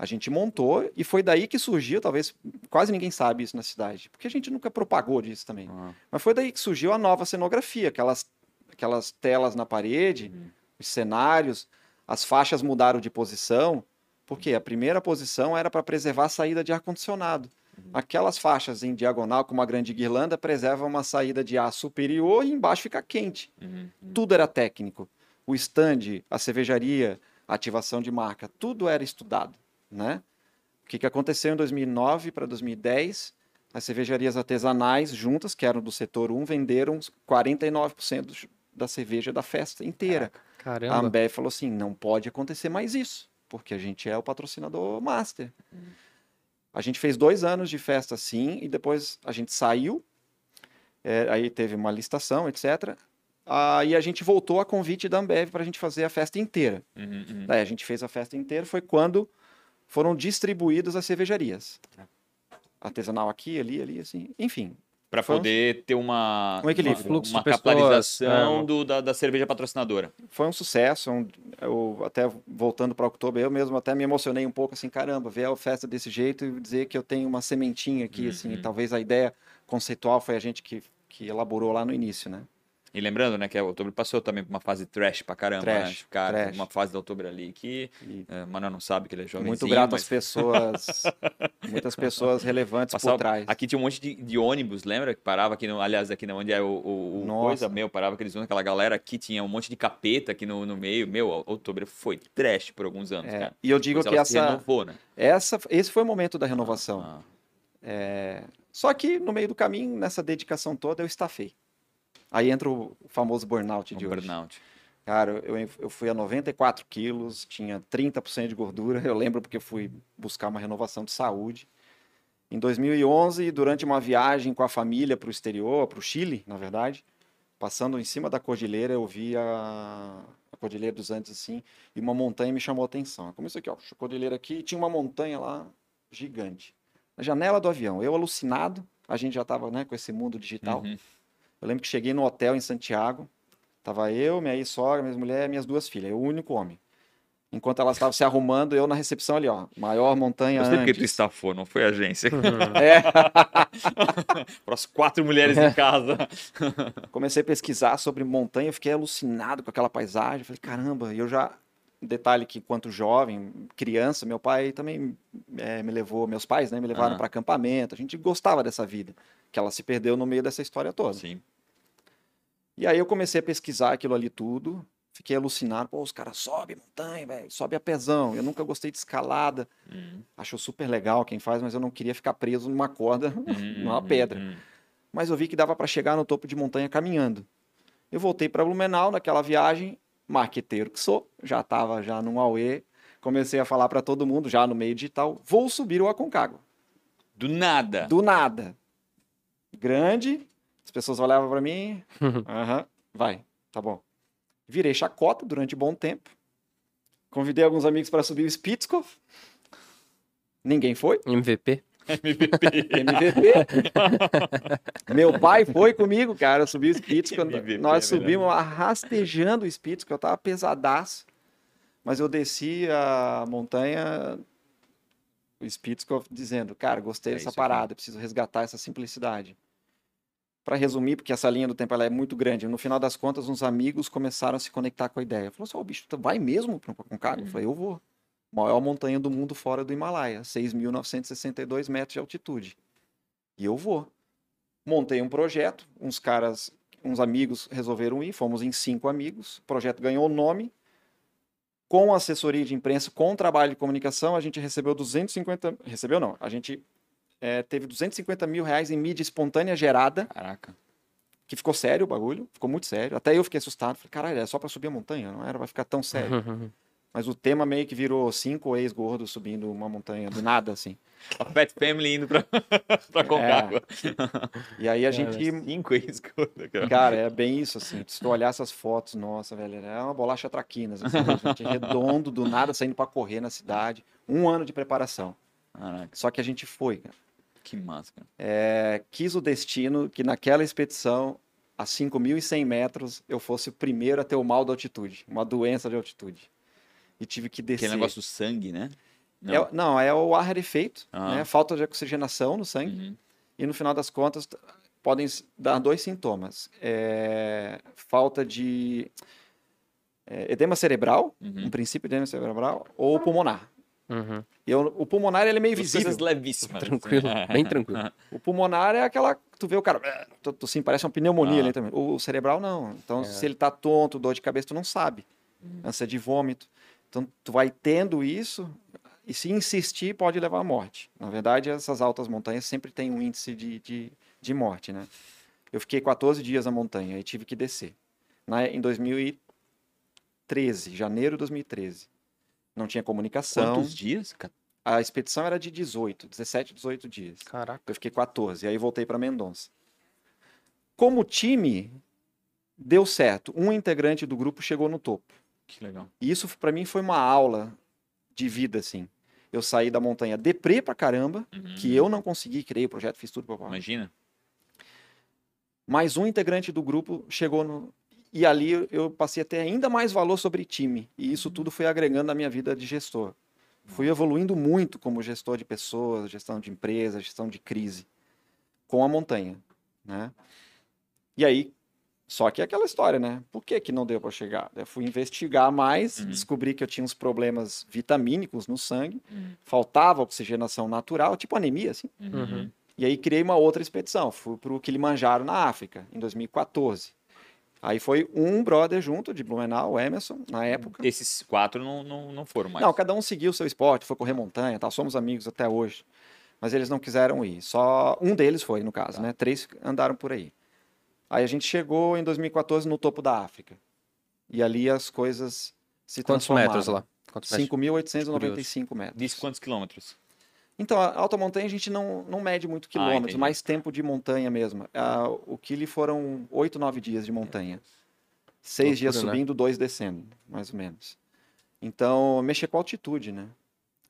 A gente montou e foi daí que surgiu, talvez quase ninguém sabe isso na cidade, porque a gente nunca propagou disso também. Ah, Mas foi daí que surgiu a nova cenografia, aquelas, aquelas telas na parede, os cenários, as faixas mudaram de posição, porque a primeira posição era para preservar a saída de ar-condicionado. Aquelas faixas em diagonal, com uma grande guirlanda, preservam uma saída de ar superior e embaixo fica quente. uhum. Tudo era técnico. O stand, a cervejaria, a ativação de marca, tudo era estudado. Né? O que, que aconteceu em 2009 para 2010? As cervejarias artesanais juntas, que eram do setor 1, venderam 49% da cerveja da festa inteira. A Caramba. Ambev falou assim: não pode acontecer mais isso, porque a gente é o patrocinador master. A gente fez dois anos de festa assim, e depois a gente saiu, é, aí teve uma licitação, etc. Aí a gente voltou a convite da Ambev para a gente fazer a festa inteira. Uhum, uhum. Daí a gente fez a festa inteira, foi quando foram distribuídas as cervejarias. Artesanal aqui, ali, ali, assim, enfim. Um- poder ter uma, Um equilíbrio. uma, uma capitalização é. do, da, da cerveja patrocinadora. foi um sucesso. um- eu até voltando para outubro, eu mesmo até me emocionei um pouco assim, caramba, ver a festa desse jeito e dizer que eu tenho uma sementinha aqui, assim, Uhum. talvez a ideia conceitual foi a gente que, que elaborou lá no início, né? E lembrando, né, que a Outubro passou também por uma fase trash pra caramba, Trash, né? Cara, trash. uma fase da Outubro ali que E é, Mano não sabe que ele é jovem. muito grato às pessoas, muitas pessoas relevantes por trás. Aqui tinha um monte de, de ônibus, lembra? Que parava aqui, no, aliás, aqui onde é o, o, o coisa, meu, parava aqueles ônibus, aquela galera aqui, tinha um monte de capeta aqui no, no meio. Meu, Outubro foi trash por alguns anos, É, cara. e eu digo que essa, renovou, né? essa, esse foi o momento da renovação. Ah, É, Só que no meio do caminho, nessa dedicação toda, eu estafei. Aí entra o famoso burnout de um hoje. burnout. Cara, eu, eu fui a 94 quilos, tinha 30% de gordura. Eu lembro porque eu fui buscar uma renovação de saúde. Em 2011, durante uma viagem com a família para o exterior, para o Chile, na verdade, passando em cima da cordilheira, eu vi a, a Cordilheira dos Andes assim, e uma montanha me chamou a atenção. Como isso aqui, ó, a cordilheira aqui, e tinha uma montanha lá gigante. Na janela do avião, eu alucinado, a gente já estava né, com esse mundo digital. Uhum. Eu lembro que cheguei no hotel em Santiago, tava eu, minha ex-sogra, minha mulher, minhas duas filhas, eu o único homem. Enquanto elas estavam se arrumando, eu na recepção ali, ó, maior montanha Eu sei porque tu estafou, não foi a agência. É, Para as quatro mulheres em casa. comecei a pesquisar sobre montanha, eu fiquei alucinado com aquela paisagem. Falei, caramba, e eu já. Detalhe que, enquanto jovem, criança, meu pai também eh, me levou, meus pais, né, me levaram Aham. para acampamento. A gente gostava dessa vida, que ela se perdeu no meio dessa história toda. Sim. E aí eu comecei a pesquisar aquilo ali tudo, fiquei alucinado. Pô, os caras sobem montanha, velho, sobe a pezão. Eu nunca gostei de escalada, Uhum. acho super legal quem faz, mas eu não queria ficar preso numa corda, Uhum, numa uhum, pedra. uhum. mas eu vi que dava para chegar no topo de montanha caminhando. Eu voltei para Blumenau naquela viagem, marqueteiro que sou, já estava já no Aue, comecei a falar para todo mundo já no meio digital, vou subir o Aconcagua. Do nada. Do nada. Grande, as pessoas olhavam para mim, aham, vai, tá bom. Virei chacota durante um bom tempo. Convidei alguns amigos para subir o Spitzkopf. Ninguém foi. MVP. MVP. MVP. Meu pai foi comigo, cara. Eu subi o Spitz. Quando MVP, nós é subimos arrastejando o Spitz, que eu tava pesadaço. Mas eu desci a montanha, o Spitzkopf, dizendo, cara, gostei É dessa isso aqui. parada, preciso resgatar essa simplicidade. Para resumir, porque essa linha do tempo é muito grande, no final das contas, uns amigos começaram a se conectar com a ideia. Falou assim, "Ô, bicho, tu vai mesmo para um cargo? Eu falei, eu vou. Maior montanha do mundo fora do Himalaia, 6.962 metros de altitude. E eu vou. Montei um projeto, uns caras, uns amigos resolveram ir, fomos em cinco amigos. O projeto ganhou nome. Com assessoria de imprensa, com trabalho de comunicação, a gente recebeu 250. Recebeu não, a gente eh, teve 250 mil reais em mídia espontânea gerada, Caraca. que ficou sério o bagulho, ficou muito sério. Até eu fiquei assustado. Falei, caralho, é só pra subir a montanha, não era pra ficar tão sério. Mas o tema meio que virou cinco ex-gordos subindo uma montanha do nada, assim. A Fat Family indo pra, pra Concagua. E aí a gente Cinco ex cara. Cara, é bem isso, assim. Se tu olhar essas fotos, nossa, velho, é uma bolacha traquinas, assim, a gente redondo, do nada, saindo pra correr na cidade. Um ano de preparação. Caraca, Só que a gente foi, cara. que massa, cara. É, quis o destino que naquela expedição, a 5.100 metros, eu fosse o primeiro a ter o mal da altitude, uma doença de altitude. E tive que descer. Aquele negócio do sangue, né? É o- não, é o ar rarefeito, Ah. né? Falta de oxigenação no sangue. Uhum. E no final das contas, podem dar dois sintomas: É, falta de é, edema cerebral, Uhum. um princípio de edema cerebral, ou pulmonar. Uhum. Eu, o pulmonar ele é meio visível. coisas levíssimas. Tranquilo, assim. bem tranquilo. O pulmonar é aquela. Tu vê o cara. Tu, tu, sim, parece uma pneumonia Ah. ali também. O cerebral não. Então, se ele tá tonto, dor de cabeça, tu não sabe. Ânsia de vômito. Então, tu vai tendo isso. E se insistir, pode levar à morte. Na verdade, essas altas montanhas sempre têm um índice de, de, de morte, né? Eu fiquei 14 dias na montanha e tive que descer. Na, em 2013, janeiro de 2013. Não tinha comunicação. Quantos dias? A expedição era de 18, 17, 18 dias. Caraca. Eu fiquei 14, aí voltei para Mendonça. Como time, deu certo. Um integrante do grupo chegou no topo. Que legal. E isso para mim foi uma aula de vida, assim. Eu saí da montanha deprê pra caramba, Uhum. que eu não consegui, criei o projeto, fiz tudo. Papá. Imagina. Mas um integrante do grupo chegou no. E ali eu passei a ter ainda mais valor sobre time. E isso tudo foi agregando na minha vida de gestor. Fui evoluindo muito como gestor de pessoas, gestão de empresa, gestão de crise, com a montanha, né? E aí, só que é aquela história, né? Por que, que não deu para chegar? Eu fui investigar mais, Uhum. descobri que eu tinha uns problemas vitamínicos no sangue, Uhum. faltava oxigenação natural, tipo anemia, assim. Uhum. E aí criei uma outra expedição. Fui para o Kilimanjaro, na África, em 2014. Aí foi um brother junto, de Blumenau, o Emerson, na época. Esses quatro não, não, não foram mais. Não, cada um seguiu o seu esporte, foi correr montanha, tal. somos amigos até hoje. Mas eles não quiseram ir. Só um deles foi, no caso, né? Três andaram por aí. Aí a gente chegou em 2014 no topo da África. E ali as coisas se Quantos transformaram. metros lá? Quantos metros? 5.895 metros. Diz quantos quilômetros? Então, a alta montanha a gente não, não mede muito quilômetros, entendi. mais tempo de montanha mesmo. Ah, o Kili foram oito, nove dias de montanha. Seis dias né? subindo, dois descendo, mais ou menos. Então, mexer com altitude, né?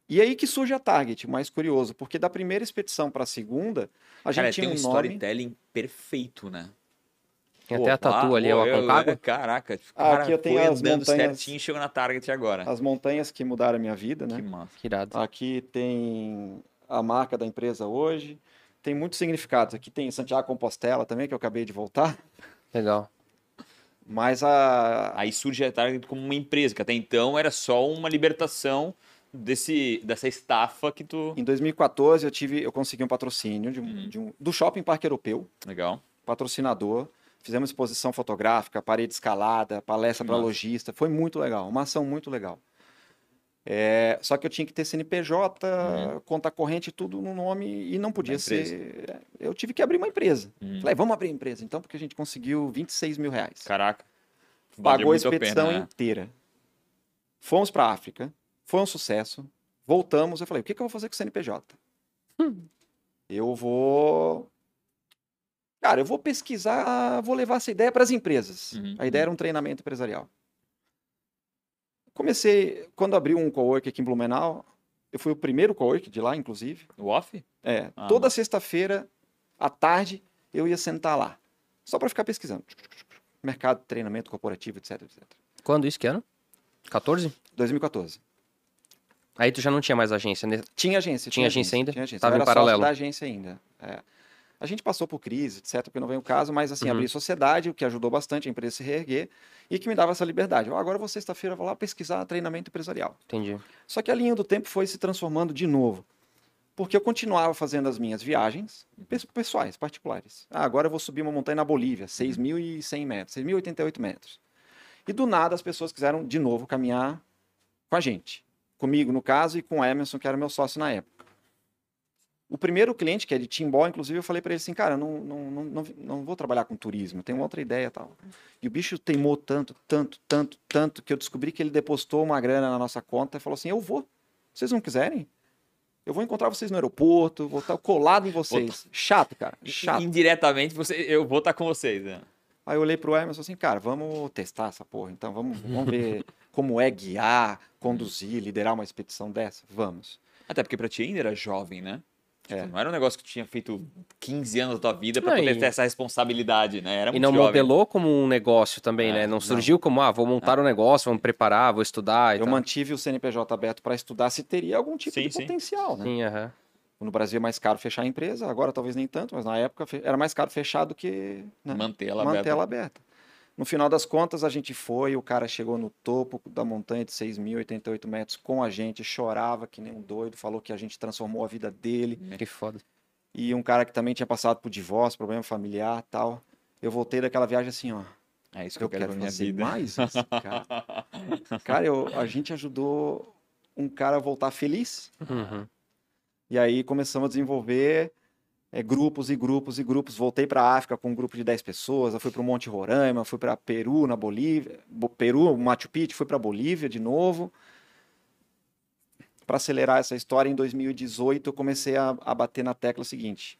E aí que surge a Target, o mais curioso, porque da primeira expedição para a segunda, a gente Cara, tinha tem um um nome... storytelling perfeito, né? Tem Pô, até a tatu ali, ó, eu- Aconcagua. Caraca, Ah, cara, aqui eu tenho as andando montanhas- certinho e chegou na Target agora. As montanhas que mudaram a minha vida, né? Que massa. Que irado. Aqui tem a marca da empresa hoje. Tem muitos significados. Aqui tem Santiago Compostela também, que eu acabei de voltar. Legal. Mas a. Aí surge a Target como uma empresa, que até então era só uma libertação desse, dessa estafa que tu. Em 2014 eu tive, eu consegui um patrocínio de um- Uhum. de um- do Shopping Parque Europeu, Legal. patrocinador. Fizemos exposição fotográfica, parede escalada, palestra para lojista. Foi muito legal, uma ação muito legal. É, só que eu tinha que ter CNPJ, Uhum. conta corrente, tudo no nome e não podia ser. Eu tive que abrir uma empresa. Hum. Falei, vamos abrir a empresa então, porque a gente conseguiu 26 mil reais. Caraca. Pagou a expedição pena, né? inteira. Fomos para a África, foi um sucesso. Voltamos, eu falei, o que, que eu vou fazer com o CNPJ? Eu vou. Cara, eu vou pesquisar, vou levar essa ideia para as empresas. Uhum, A ideia era um treinamento empresarial. Comecei, quando abriu um cowork aqui em Blumenau, eu fui o primeiro cowork de lá, inclusive. O off? É, Ah, toda sexta-feira, à tarde, eu ia sentar lá. Só para ficar pesquisando. Mercado, treinamento corporativo, etc, etc. Quando isso, que ano? 14? 2014. Aí tu já não tinha mais agência, né? Tinha agência. Tinha agência ainda? Tinha agência. Tava eu em paralelo. da agência ainda. é. A gente passou por crise, etc, porque não vem o caso, mas assim, Uhum. abri sociedade, o que ajudou bastante a empresa a se reerguer e que me dava essa liberdade. Ó, agora eu vou sexta-feira, vou lá pesquisar treinamento empresarial. Entendi. Só que a linha do tempo foi se transformando de novo. Porque eu continuava fazendo as minhas viagens pes- pessoais, particulares. Ah, agora eu vou subir uma montanha na Bolívia, 6.100 metros, 6.088 metros. E do nada as pessoas quiseram de novo caminhar com a gente. Comigo, no caso, e com o Emerson, que era meu sócio na época. O primeiro cliente, que é de Timbó, inclusive, eu falei para ele assim, cara, não, não, não, não, vou trabalhar com turismo, tenho uma outra ideia e tal. E o bicho teimou tanto, tanto, tanto, tanto, que eu descobri que ele depositou uma grana na nossa conta e falou assim, eu vou. Vocês não quiserem? Eu vou encontrar vocês no aeroporto, vou estar colado em vocês. Chato, cara, chato. Indiretamente, você, eu vou estar com vocês, né? Aí eu olhei pro Emerson assim, cara, vamos testar essa porra, então vamos, vamos ver como é guiar, conduzir, liderar uma expedição dessa? Vamos. Até porque pra ti ainda era jovem, né? Tipo, É. Não era um negócio que tu tinha feito 15 anos da tua vida pra Não, poder e- ter essa responsabilidade, né? Era E muito não jovem. modelou como um negócio também, É, né? Não não. surgiu como, ah, vou montar um negócio, vamos preparar, vou estudar e Eu tal. mantive o CNPJ aberto para estudar se teria algum tipo Sim, de sim. potencial, né? Sim, aham. No Brasil é mais caro fechar a empresa, agora talvez nem tanto, mas na época era mais caro fechar do que né, Manter ela manter aberta. ela aberta. No final das contas, a gente foi, o cara chegou no topo da montanha de 6.088 metros com a gente, chorava que nem um doido, falou que a gente transformou a vida dele. Que foda. E um cara que também tinha passado por divórcio, problema familiar tal. Eu voltei daquela viagem assim, ó. É isso que Eu eu, quero quero minha fazer vida. mais isso, cara. Cara, eu- a gente ajudou um cara a voltar feliz. Uhum. E aí começamos a desenvolver é, grupos e grupos e grupos. Voltei para a África com um grupo de 10 pessoas, eu fui para o Monte Roraima, fui para Peru, na Bolívia, Bo- Peru, Machu Picchu, fui para Bolívia de novo. Para acelerar essa história, em 2018 eu comecei a, a bater na tecla seguinte: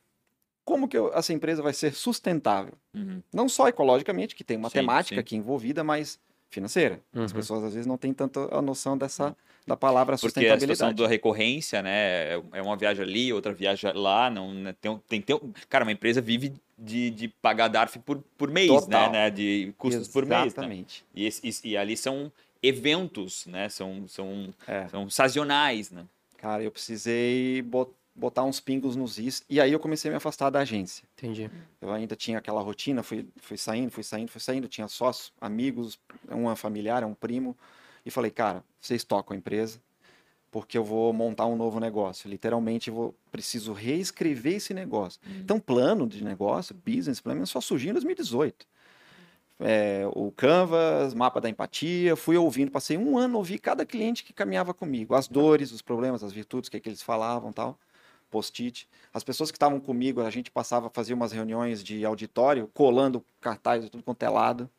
como que eu- essa empresa vai ser sustentável? Uhum. Não só ecologicamente, que tem uma Sim, temática sim. aqui envolvida, mas financeira. As Uhum. pessoas às vezes não têm tanta a noção dessa da palavra Porque a situação sustentabilidade. da recorrência, né? é- É uma viagem ali, outra viagem lá. Não, né, tem, tem, tem, cara, uma empresa vive de, de pagar DARF por, por mês, né, Total. né? De custos por mês. Né? Exatamente. E, esse- e- e ali são eventos, né? São, são, É. são sazonais, né? Cara, eu precisei bot- botar uns pingos nos is e aí eu comecei a me afastar da agência. Entendi. Eu ainda tinha aquela rotina, fui, fui saindo, fui saindo, fui saindo, tinha sócios, amigos, uma familiar, um primo, e falei, cara, vocês tocam a empresa, porque eu vou montar um novo negócio. Literalmente, eu vou, preciso reescrever esse negócio. Então, plano de negócio, business plan, só surgiu em 2018. É, o Canvas, mapa da empatia, fui ouvindo, passei um ano ouvi cada cliente que caminhava comigo, as dores, os problemas, as virtudes, o que, é que eles falavam, tal, post-it. As pessoas que estavam comigo, a gente passava, fazia umas reuniões de auditório, colando cartazes, tudo quanto é lado.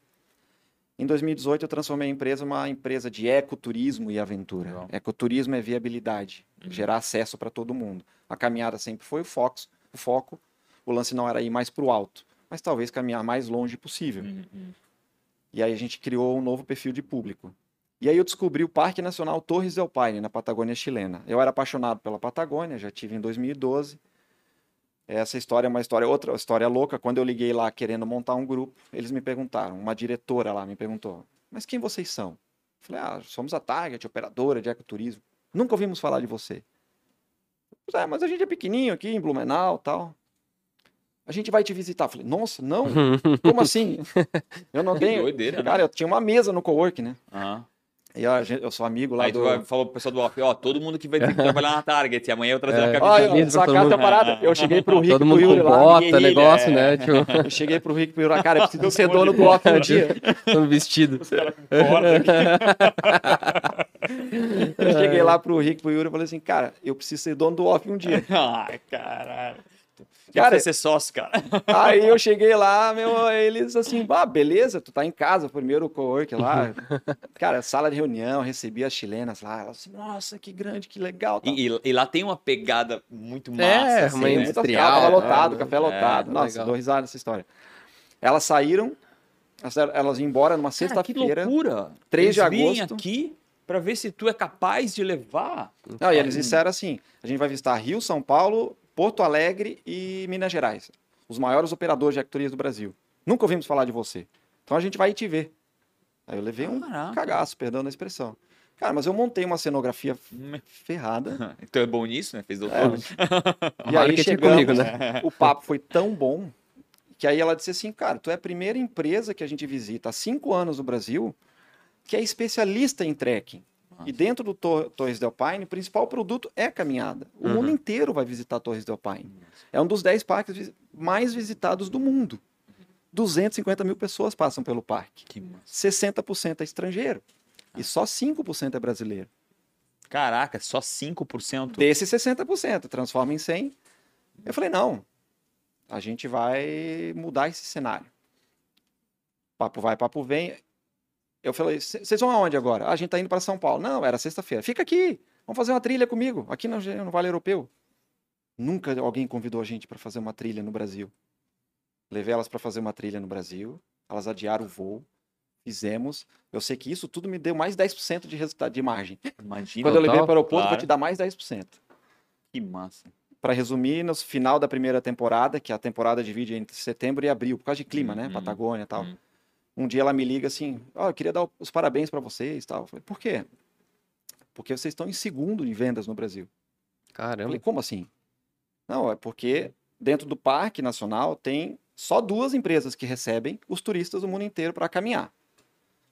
Em 2018, eu transformei a empresa uma empresa de ecoturismo e aventura. Legal. Ecoturismo é viabilidade, Uhum. gerar acesso para todo mundo. A caminhada sempre foi o foco, o foco. O lance não era ir mais para o alto, mas talvez caminhar mais longe possível. Uhum, uhum. E aí a gente criou um novo perfil de público. E aí eu descobri o Parque Nacional Torres del Paine, na Patagônia chilena. Eu era apaixonado pela Patagônia, já tive em 2012. Essa história é uma história, outra história louca. Quando eu liguei lá querendo montar um grupo, eles me perguntaram, uma diretora lá me perguntou, mas quem vocês são? Eu falei, ah, somos a Target, operadora de ecoturismo. Nunca ouvimos falar de você. É, mas a gente é pequenininho aqui em Blumenau tal. A gente vai te visitar. Eu falei, nossa, não? Como assim? Eu não tenho. doideira, né? Cara, eu tinha uma mesa no cowork, né? Aham. E a gente- eu sou amigo lá Aí do. tu falou pro pessoal do off, ó, todo mundo que vai ter que trabalhar na Target, amanhã eu vou trazer É. camiseta. Camisa pra todo sacada mundo. parada. Eu cheguei pro Rico Todo e pro mundo Yuri com lá. bota, guerrilha, negócio, é. né? Tipo, Eu cheguei pro Rico e pro Yuri. Cara, eu preciso ser dono do off um dia. todo vestido. Eu cheguei lá pro Rico e pro Yuri e falei assim, cara, eu preciso ser dono do off um dia. Ai, caralho. Cara, Cara, ser sócio, cara. Aí eu cheguei lá, meu, eles assim, ah, beleza, tu tá em casa, primeiro cowork lá. Cara, sala de reunião, recebi as chilenas lá. Elas assim, nossa, que grande, que legal. tal. E, e- e lá tem uma pegada muito massa. É, assim, uma né? Industrial, tava né? lotado, café É, lotado. Nossa, legal. dou risada nessa história. Elas saíram, elas, iam embora numa Cara, que sexta-feira. loucura. 3 de Eles virem agosto. aqui pra ver se tu é capaz de levar. Não, e eles disseram assim: a gente vai visitar Rio, São Paulo, Porto Alegre e Minas Gerais. Os maiores operadores de ecoturismo do Brasil. Nunca ouvimos falar de você. Então a gente vai te ver. Aí eu levei um Caraca. cagaço, perdão a expressão. Cara, mas eu montei uma cenografia ferrada. Então é bom nisso, né? Fez É, doutor. e aí Marketing chegamos, comigo, né? o papo foi tão bom que aí ela disse assim, cara, tu é a primeira empresa que a gente visita há cinco anos no Brasil que é especialista em trekking. Nossa. E dentro do Tor- Torres del Paine, o principal produto é caminhada. O Uhum. mundo inteiro vai visitar Torres del Paine. É um dos 10 parques vis- mais visitados do mundo. 250 mil pessoas passam pelo parque. Que massa. 60% é estrangeiro. E só 5% é brasileiro. Caraca, só 5%. Desses 60%, transforma em 100. Eu falei, não, a gente vai mudar esse cenário. Papo vai, papo vem. Eu falei, "Cê- vocês vão aonde agora? "Ah, a gente tá indo para São Paulo. Não, era sexta-feira. Fica aqui, vamos fazer uma trilha comigo, aqui no, no Vale Europeu. Nunca alguém convidou a gente para fazer uma trilha no Brasil. Levei elas para fazer uma trilha no Brasil, elas adiaram o voo, fizemos. Eu sei que isso tudo me deu mais 10% de resultado de margem. Imagina. Quando eu levei para o aeroporto, vou claro. te dar mais 10%. Que massa. Para resumir, no final da primeira temporada, que a temporada divide entre setembro e abril, por causa de clima, né? Uhum. Patagônia e tal. Uhum. Um dia ela me liga assim: Ó, eu queria dar os parabéns para vocês tal. Eu falei, por quê? Porque vocês estão em segundo em vendas no Brasil. Eu Caramba. falei, como assim? Não, é porque dentro do Parque Nacional tem só duas empresas que recebem os turistas do mundo inteiro para caminhar.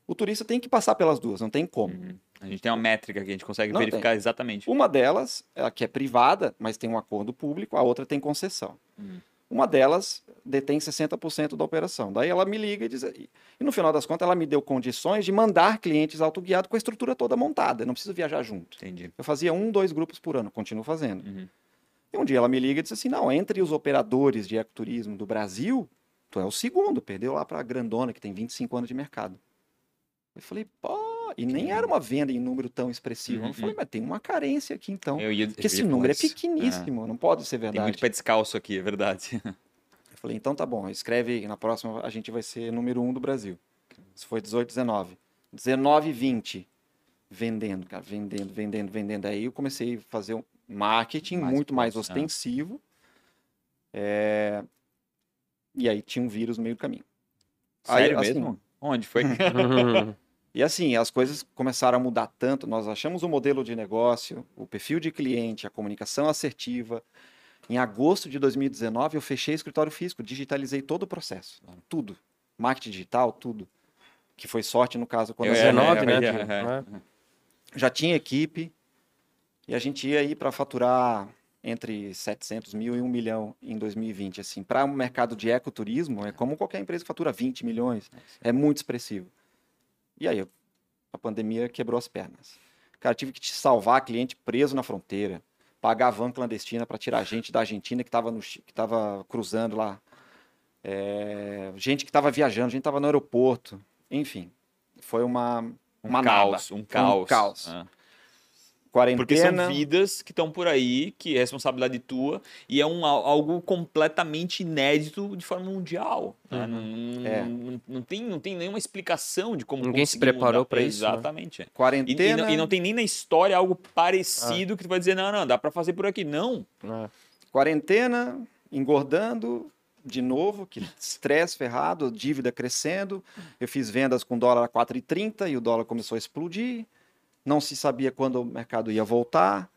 O turista tem que passar pelas duas, não tem como. Uhum. A gente tem uma métrica que a gente consegue Não, verificar exatamente. Uma delas, ela que é privada, mas tem um acordo público, a outra tem concessão. Uhum. Uma delas detém 60% da operação. Daí ela me liga e diz. E no final das contas, ela me deu condições de mandar clientes autoguiados com a estrutura toda montada. Eu não preciso viajar junto. Entendi. Eu fazia um, dois grupos por ano, continuo fazendo. Uhum. E um dia ela me liga e diz assim: não, entre os operadores de ecoturismo do Brasil, tu é o segundo, perdeu lá para a Grandona, que tem 25 anos de mercado. Eu falei, pô, e nem era uma venda em número tão expressivo. Eu Uhum. falei, mas tem uma carência aqui então. Eu ia, Porque eu esse número é isso. pequeníssimo, não pode ser É, Tem verdade. muito pé descalço aqui, é verdade. Eu falei, então tá bom, escreve na próxima, a gente vai ser número um do Brasil. Isso foi 18, 19. 19, 20. Vendendo, cara, vendendo, vendendo, vendendo. Aí eu comecei a fazer um marketing Mais muito mais né? ostensivo. É, E aí tinha um vírus no meio do caminho. Aí, Sério assim, mesmo? Onde foi? E assim, as coisas começaram a mudar tanto, nós achamos o modelo de negócio, o perfil de cliente, a comunicação assertiva. Em agosto de 2019, eu fechei o escritório físico, digitalizei todo o processo, tudo. Marketing digital, tudo. Que foi sorte no caso quando Eu a ia, 19, né? eu é. né? já tinha equipe e a gente ia aí para faturar entre 700 mil e 1 milhão em 2020. Assim, para o mercado de ecoturismo, é como qualquer empresa que fatura 20 milhões. É muito expressivo. E aí, a pandemia quebrou as pernas. Cara, tive que te salvar cliente preso na fronteira, pagar van clandestina para tirar gente da Argentina que estava que tava cruzando lá. É, gente que estava viajando, gente que estava no aeroporto. Enfim, foi uma, Um uma caos, naba. um Foi um caos. caos. Ah. Quarentena. Porque são vidas que estão por aí, que é responsabilidade tua, e é um, al- algo completamente inédito de forma mundial. né? Não, não- É. não- não tem, não tem nenhuma explicação de como Ninguém se preparou pra isso, né? Exatamente. E- E, Quarentena. não, e não tem nem na história algo Ah. parecido que tu vai dizer, não, não, dá pra fazer por aqui. Não. É. Quarentena, engordando de novo, que estresse ferrado, dívida crescendo. Eu fiz vendas com dólar a 4,30 e o dólar começou a explodir. Não se sabia quando o mercado ia voltar.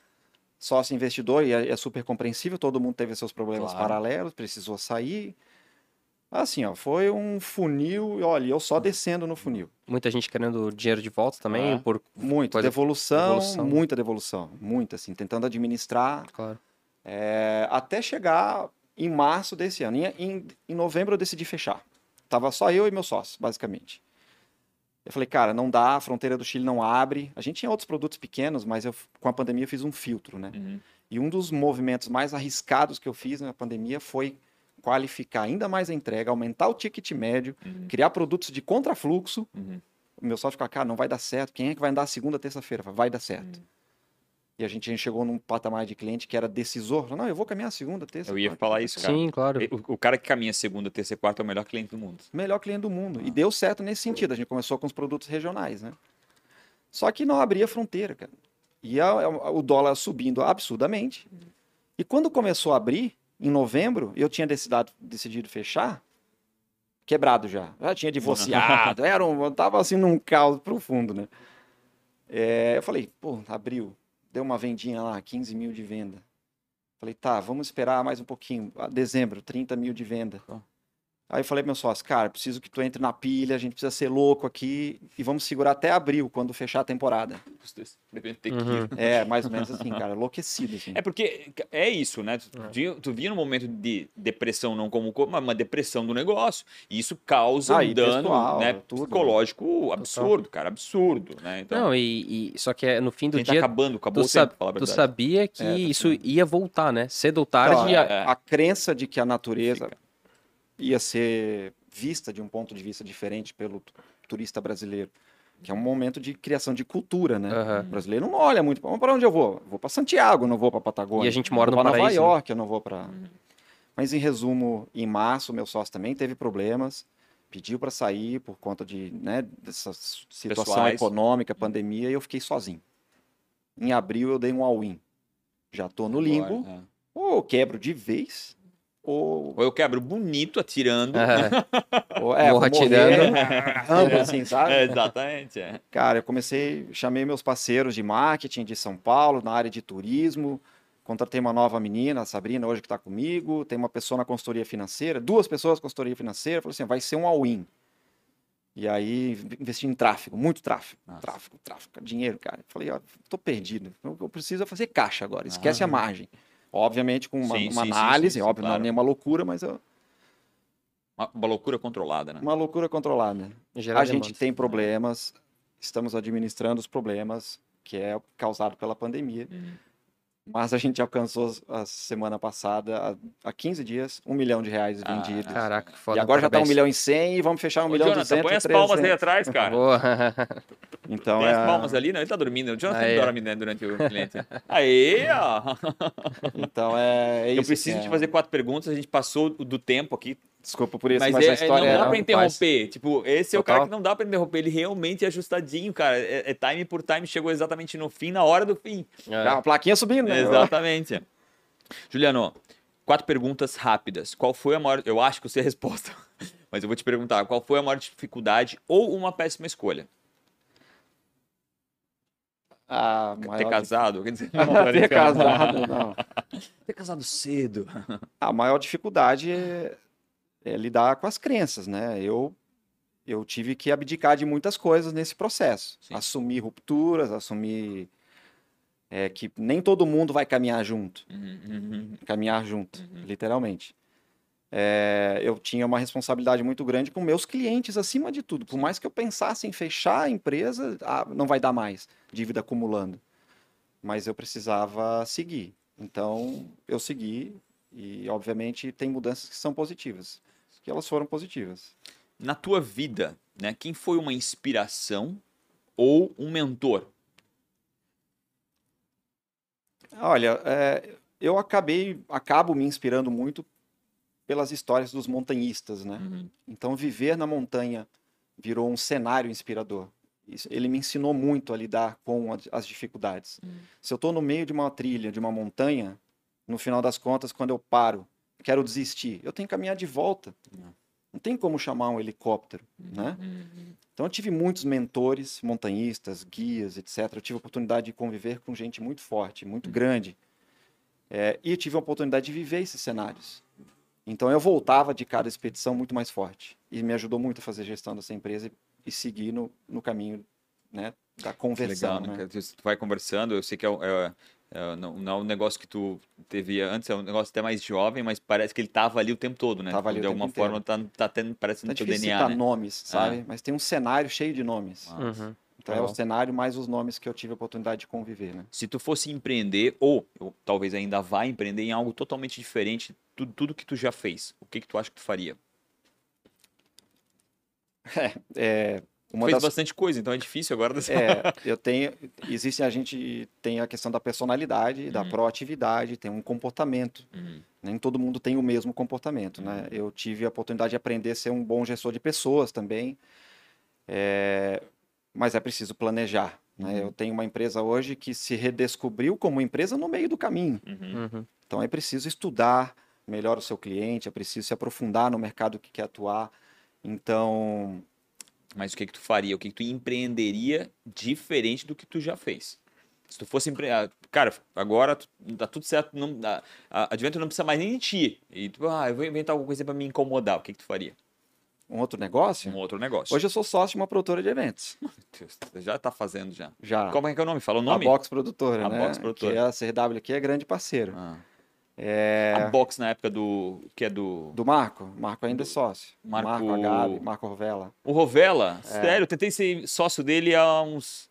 Sócio investidor, e é, é super compreensível, todo mundo teve seus problemas Claro. paralelos, precisou sair. Assim, ó, foi um funil, olha, eu só descendo no funil. Muita gente querendo dinheiro de volta também, Ah. por. Muito, devolução, devolução. muita devolução, muita, assim, tentando administrar Claro. é, até chegar em março desse ano. Em, em, em novembro eu decidi fechar. Tava só eu e meu sócio, basicamente. Eu falei, cara, não dá, a fronteira do Chile não abre. A gente tinha outros produtos pequenos, mas eu, com a pandemia eu fiz um filtro, né? Uhum. E um dos movimentos mais arriscados que eu fiz na pandemia foi qualificar ainda mais a entrega, aumentar o ticket médio, Uhum. criar produtos de contrafluxo. Uhum. O meu sócio ficava, cara, não vai dar certo. Quem é que vai andar segunda, terça-feira? Vai dar certo. Uhum. E a gente chegou num patamar de cliente que era decisor. Falou, Não, eu vou caminhar segunda, terça. Eu ia quarta, falar isso, cara. Sim, claro. O, o cara que caminha segunda, terça e quarta é o melhor cliente do mundo. melhor cliente do mundo. E deu certo nesse sentido. A gente começou com os produtos regionais, né? Só que não abria fronteira, cara. E a- a- o dólar subindo absurdamente. E quando começou a abrir, em novembro, eu tinha decidido, decidido fechar, quebrado já. Já tinha divorciado. era um, tava assim num caos profundo, né? É, eu falei, pô, abriu. Deu uma vendinha lá, 15 mil de venda. Falei, tá, vamos esperar mais um pouquinho. Ah, Dezembro, 30 mil de venda. Aí eu falei pro meu sócio, cara, preciso que tu entre na pilha, a gente precisa ser louco aqui e vamos segurar até abril, quando fechar a temporada. Uhum. ir. É, mais ou menos assim, cara, enlouquecido, assim. É porque é isso, né? Tu, É. tu, tu vinha num momento de depressão, não como co- mas uma depressão do negócio. E isso causa Ah, um dano pessoal, né, tudo, né? psicológico absurdo, cara, absurdo, né? Então, Não, e, e- só que é, no fim a do gente tá dia, acabando, acabou tu, o tempo, sab- a tu sabia que É, tá isso ia voltar, né? Cedo ou tarde. Então, ia- é. a crença de que a natureza Fica. Ia ser vista de um ponto de vista diferente pelo tu- turista brasileiro, que é um momento de criação de cultura, né? Aham. O brasileiro não olha muito. Para onde eu vou? Vou para Santiago, não vou para Patagônia. E a gente mora no Nova paraíso, né? York, eu não vou para. Mas em resumo, em março, meu sócio também teve problemas, pediu para sair por conta de, né, dessa situação Pessoais. econômica, pandemia, e eu fiquei sozinho. Em abril eu dei um all-in. Já tô no limbo, Agora, é. ou quebro de vez, ou, Ou eu quebro bonito atirando. É, ou é, Morra atirando. ambos, assim, sabe? É, exatamente. é. Cara, eu comecei, chamei meus parceiros de marketing de São Paulo, na área de turismo, contratei uma nova menina, a Sabrina, hoje que está comigo, tem uma pessoa na consultoria financeira, duas pessoas na consultoria financeira, falei assim, vai ser um all-in. E aí, investi em tráfego, muito tráfego, Nossa. tráfego, tráfego, dinheiro, cara. Falei, ó, tô perdido, eu preciso é fazer caixa agora, esquece a margem. Obviamente com uma, Sim, uma sim, análise, sim, sim, óbvio, não é claro. nenhuma loucura, mas eu- Uma, uma loucura controlada, né? uma loucura controlada. gerar a gente tem problemas, estamos administrando os problemas que é causado pela pandemia. Uhum. Mas a gente alcançou a semana passada, há- há 15 dias, um milhão de reais Ah, vendidos. Caraca, que foda. e agora já está um milhão e cem e vamos fechar um Ô, milhão e Jonathan, duzentos. põe as 300. palmas aí atrás, cara. Boa. Então Tem é, as palmas ali, não, ele tá dormindo. O Jonathan ó. dorme né, durante o cliente. Aí, ó. então é, é isso. Eu preciso assim, te é. fazer quatro perguntas, a gente passou do tempo aqui. Desculpa por isso, Mas, mas, é, a história não dá é- pra interromper. Tipo, esse é o cara Total. que não dá pra interromper. Ele realmente é ajustadinho, cara. É, é time por time, chegou exatamente no fim, na hora do fim. É. Ah, a plaquinha subindo, né? Exatamente. Juliano, quatro perguntas rápidas. Qual foi a maior. Eu acho que eu sei a resposta, mas eu vou te perguntar: qual foi a maior dificuldade ou uma péssima escolha? A Ter maior, casado? Quer dizer, ter casado, não. Ter casado cedo. A maior dificuldade é, é lidar com as crenças, né? Eu, eu tive que abdicar de muitas coisas nesse processo. Sim. Assumir rupturas, assumir é, que nem todo mundo vai caminhar junto, Uhum, uhum. caminhar junto, literalmente. É, eu tinha uma responsabilidade muito grande com meus clientes, acima de tudo. Por mais que eu pensasse em fechar a empresa, ah, não vai dar mais, dívida acumulando. Mas eu precisava seguir. Então, eu segui e, obviamente, tem mudanças que são positivas. Que elas foram positivas. na tua vida, né, quem foi uma inspiração ou um mentor? Olha, é, eu acabei, acabo me inspirando muito pelas histórias dos montanhistas, né? Uhum. Então, viver na montanha virou um cenário inspirador. Isso- ele me ensinou muito a lidar com as- as dificuldades. Hum. Se eu estou no meio de uma trilha, de uma montanha, no final das contas, quando eu paro, quero desistir, eu tenho que caminhar de volta. Não. Tem como chamar um helicóptero, né? Uhum. Então eu tive muitos mentores, montanhistas, guias, etc. Eu tive a oportunidade de conviver com gente muito forte, muito grande. É, e eu tive a oportunidade de viver esses cenários. Então eu voltava de cada expedição muito mais forte. E me ajudou muito a fazer gestão dessa empresa e, e seguir no, no caminho né, da conversão. Legal, né? né? Tu vai conversando, eu sei que é- é- não, não é um negócio que tu teve antes, é um negócio até mais jovem, mas parece que ele tava ali o tempo todo, né? Tava ali de o alguma tempo forma tá, tá tendo, parece É no teu DNA, citar né? nomes, sabe? Mas tem um cenário cheio de nomes. Ah. Uhum. Então é o legal. cenário mais os nomes que eu tive a oportunidade de conviver, né? Se tu fosse empreender, ou, ou talvez ainda vá empreender em algo totalmente diferente de tudo, tudo que tu já fez, o que que tu acha que tu faria? É, uma Fez das bastante coisa, então é difícil agora. dessa- É, eu tenho. Existe a gente tem a questão da personalidade, da Uhum. proatividade, tem um comportamento. Uhum. Nem todo mundo tem o mesmo comportamento, né? Eu tive a oportunidade de aprender a ser um bom gestor de pessoas também. É, mas é preciso planejar. Né? Uhum. Eu tenho uma empresa hoje que se redescobriu como empresa no meio do caminho. Uhum. Uhum. Então é preciso estudar melhor o seu cliente, é preciso se aprofundar no mercado que quer atuar. Então, Mas o que que tu faria? O que que tu empreenderia diferente do que tu já fez? Se tu fosse empreender. Cara, agora tu- tá tudo certo. Não, a, a Advento não precisa mais nem de ti. E tu, ah, eu vou inventar alguma coisa pra me incomodar. O que que tu faria? um outro negócio. Um outro negócio. Hoje eu sou sócio de uma produtora de eventos. Deus, tu já tá fazendo já. Já. Como é que é o nome? Fala o A nome? Box Produtora, A né? Box Produtora. Que a CRW aqui é grande parceiro. Ah. É, A Box na época do. Que é do. do Marco. Marco ainda é sócio. Marco- Marco, Marco Rovella. O Rovella? É. Sério, eu tentei ser sócio dele há uns.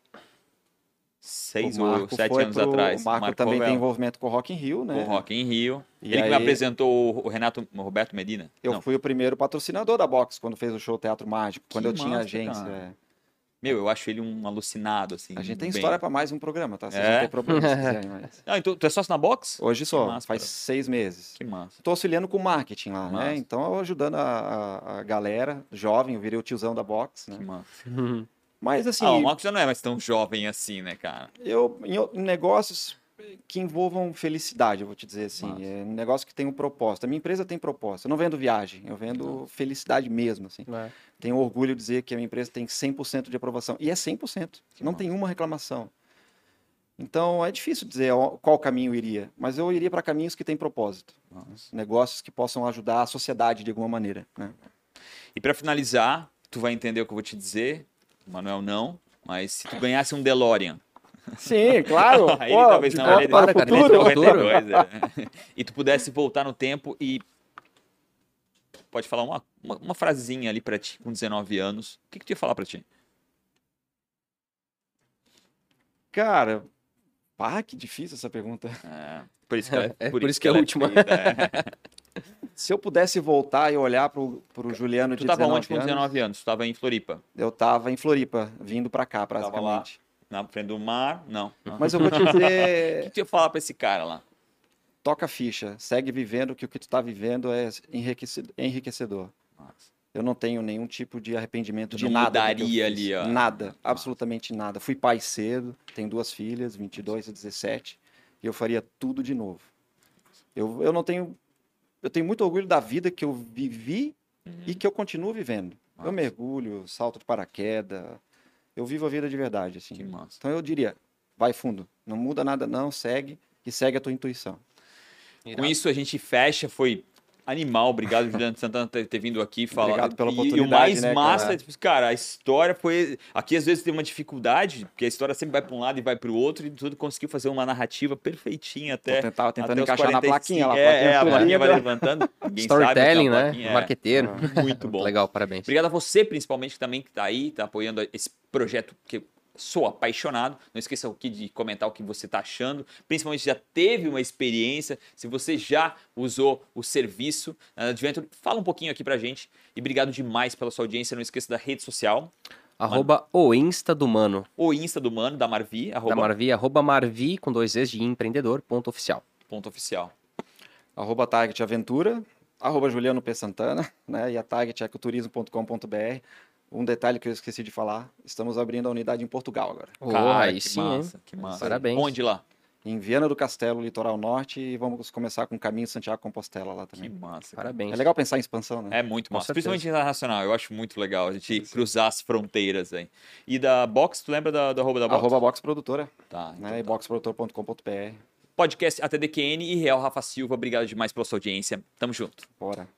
Seis ou Marco sete anos pro- atrás. O Marco, também Rovella. tem envolvimento com o Rock in Rio, né? O Rock em Rio. E Ele que me aí- apresentou o Renato o Roberto Medina. Eu Não. fui o primeiro patrocinador da Box quando fez o show Teatro Mágico, quando Que eu tinha massa, agência. cara. Meu, eu acho ele um alucinado, assim. A gente tem bem. história para mais um programa, tá? Vocês É? não tem problema se quiserem, mas... Ah, então tu é sócio na Box? Hoje só, massa, faz cara. seis meses. Que massa. Estou auxiliando com marketing lá, Massa. né? Então, eu ajudando a, a- galera jovem, eu virei o tiozão da Box, né? Que massa. Mas, assim, ah, o Marcos já não é mais tão jovem assim, né, cara? eu em negócios que envolvam felicidade, eu vou te dizer assim, Massa. é um negócio que tem um propósito. A minha empresa tem propósito. Eu não vendo viagem, eu vendo felicidade mesmo, assim. É. Tenho orgulho de dizer que a minha empresa tem 100% de aprovação e é 100%. Que não massa. tem uma reclamação. Então é difícil dizer qual caminho iria, mas eu iria para caminhos que têm propósito, Nossa. negócios que possam ajudar a sociedade de alguma maneira. né? E pra finalizar, tu vai entender o que eu vou te dizer. O Manuel não. Mas se tu ganhasse um DeLorean. Sim, claro. Aí talvez não, ele- para, cara, é futuro. 92, é. E tu pudesse voltar no tempo e. Pode falar uma, uma, uma frasezinha ali pra ti, com 19 anos. O que, que tu ia falar pra ti? Cara, pá, que difícil essa pergunta. É, por isso que, ela- É, por isso que é ela a última. é. Se eu pudesse voltar e olhar pro, pro Juliano Tu de tava 19 onde com anos, 19 anos? Tu tava em Floripa. eu tava em Floripa, vindo para cá, Tava lá. praticamente. Na frente do mar? Não. Mas eu vou te O que, dizer, que ia falar pra esse cara lá? toca a ficha, segue vivendo que o que tu tá vivendo é enriquece- enriquecedor. Nossa. Eu não tenho nenhum tipo de arrependimento Tu de nada. eu mudaria ali, ó. Nada, Nossa. absolutamente nada. Fui pai cedo, tenho duas filhas, 22 e 17, e eu faria tudo de novo. Eu, eu não tenho. Eu tenho muito orgulho da vida que eu vivi e que eu continuo vivendo. Massa. Eu mergulho, salto de paraquedas, eu vivo a vida de verdade, assim. Que massa. Então eu diria, vai fundo, não muda nada não, segue e segue a tua intuição. Com isso a gente fecha, foi animal. Obrigado, Juliano Santana, ter, ter vindo aqui falar. Obrigado pela E- E, o oportunidade, mais né, massa, cara? é, tipo, cara, a história foi. Aqui às vezes tem uma dificuldade, porque a história sempre vai para um lado e vai para o outro, e tudo conseguiu fazer uma narrativa perfeitinha até. tentar, até tentando os encaixar na 45. plaquinha lá. É, é, a plaquinha vai levantando. ninguém Storytelling, né? é Marqueteiro. Muito bom. Legal, parabéns. Obrigado a você, principalmente, que também que tá aí, tá apoiando esse projeto que Sou apaixonado. Não esqueça aqui de comentar o que você está achando, principalmente se já teve uma experiência, se você já usou o serviço da Adventure, fala um pouquinho aqui pra gente. E obrigado demais pela sua audiência. Não esqueça da rede social, Arroba o Insta do Mano. o Insta do Mano, da Marvi, arroba Da Marvi, arroba Marvi com dois Es de empreendedor, ponto oficial. ponto oficial. arroba Target Aventura, arroba Juliano P. Santana, né? E a Target é ecoturismo.com.br. Um detalhe que eu esqueci de falar, estamos abrindo a unidade em Portugal agora. Oh, Cara, aí que sim, hein? massa, que massa. Parabéns. Onde lá? Em Viana do Castelo, litoral norte, e vamos começar com o caminho Santiago-Compostela lá Que também. massa. cara. Parabéns. É legal pensar em expansão, né? É muito Com massa. certeza. Principalmente internacional. Eu acho muito legal a gente cruzar as fronteiras aí. E da Box, tu lembra da, arroba da Box? Arroba Box Produtora, Tá, então né? Tá. boxprodutor.com.br. Podcast ATDQN e Real Rafa Silva. Obrigado demais pela sua audiência. Tamo junto. Bora.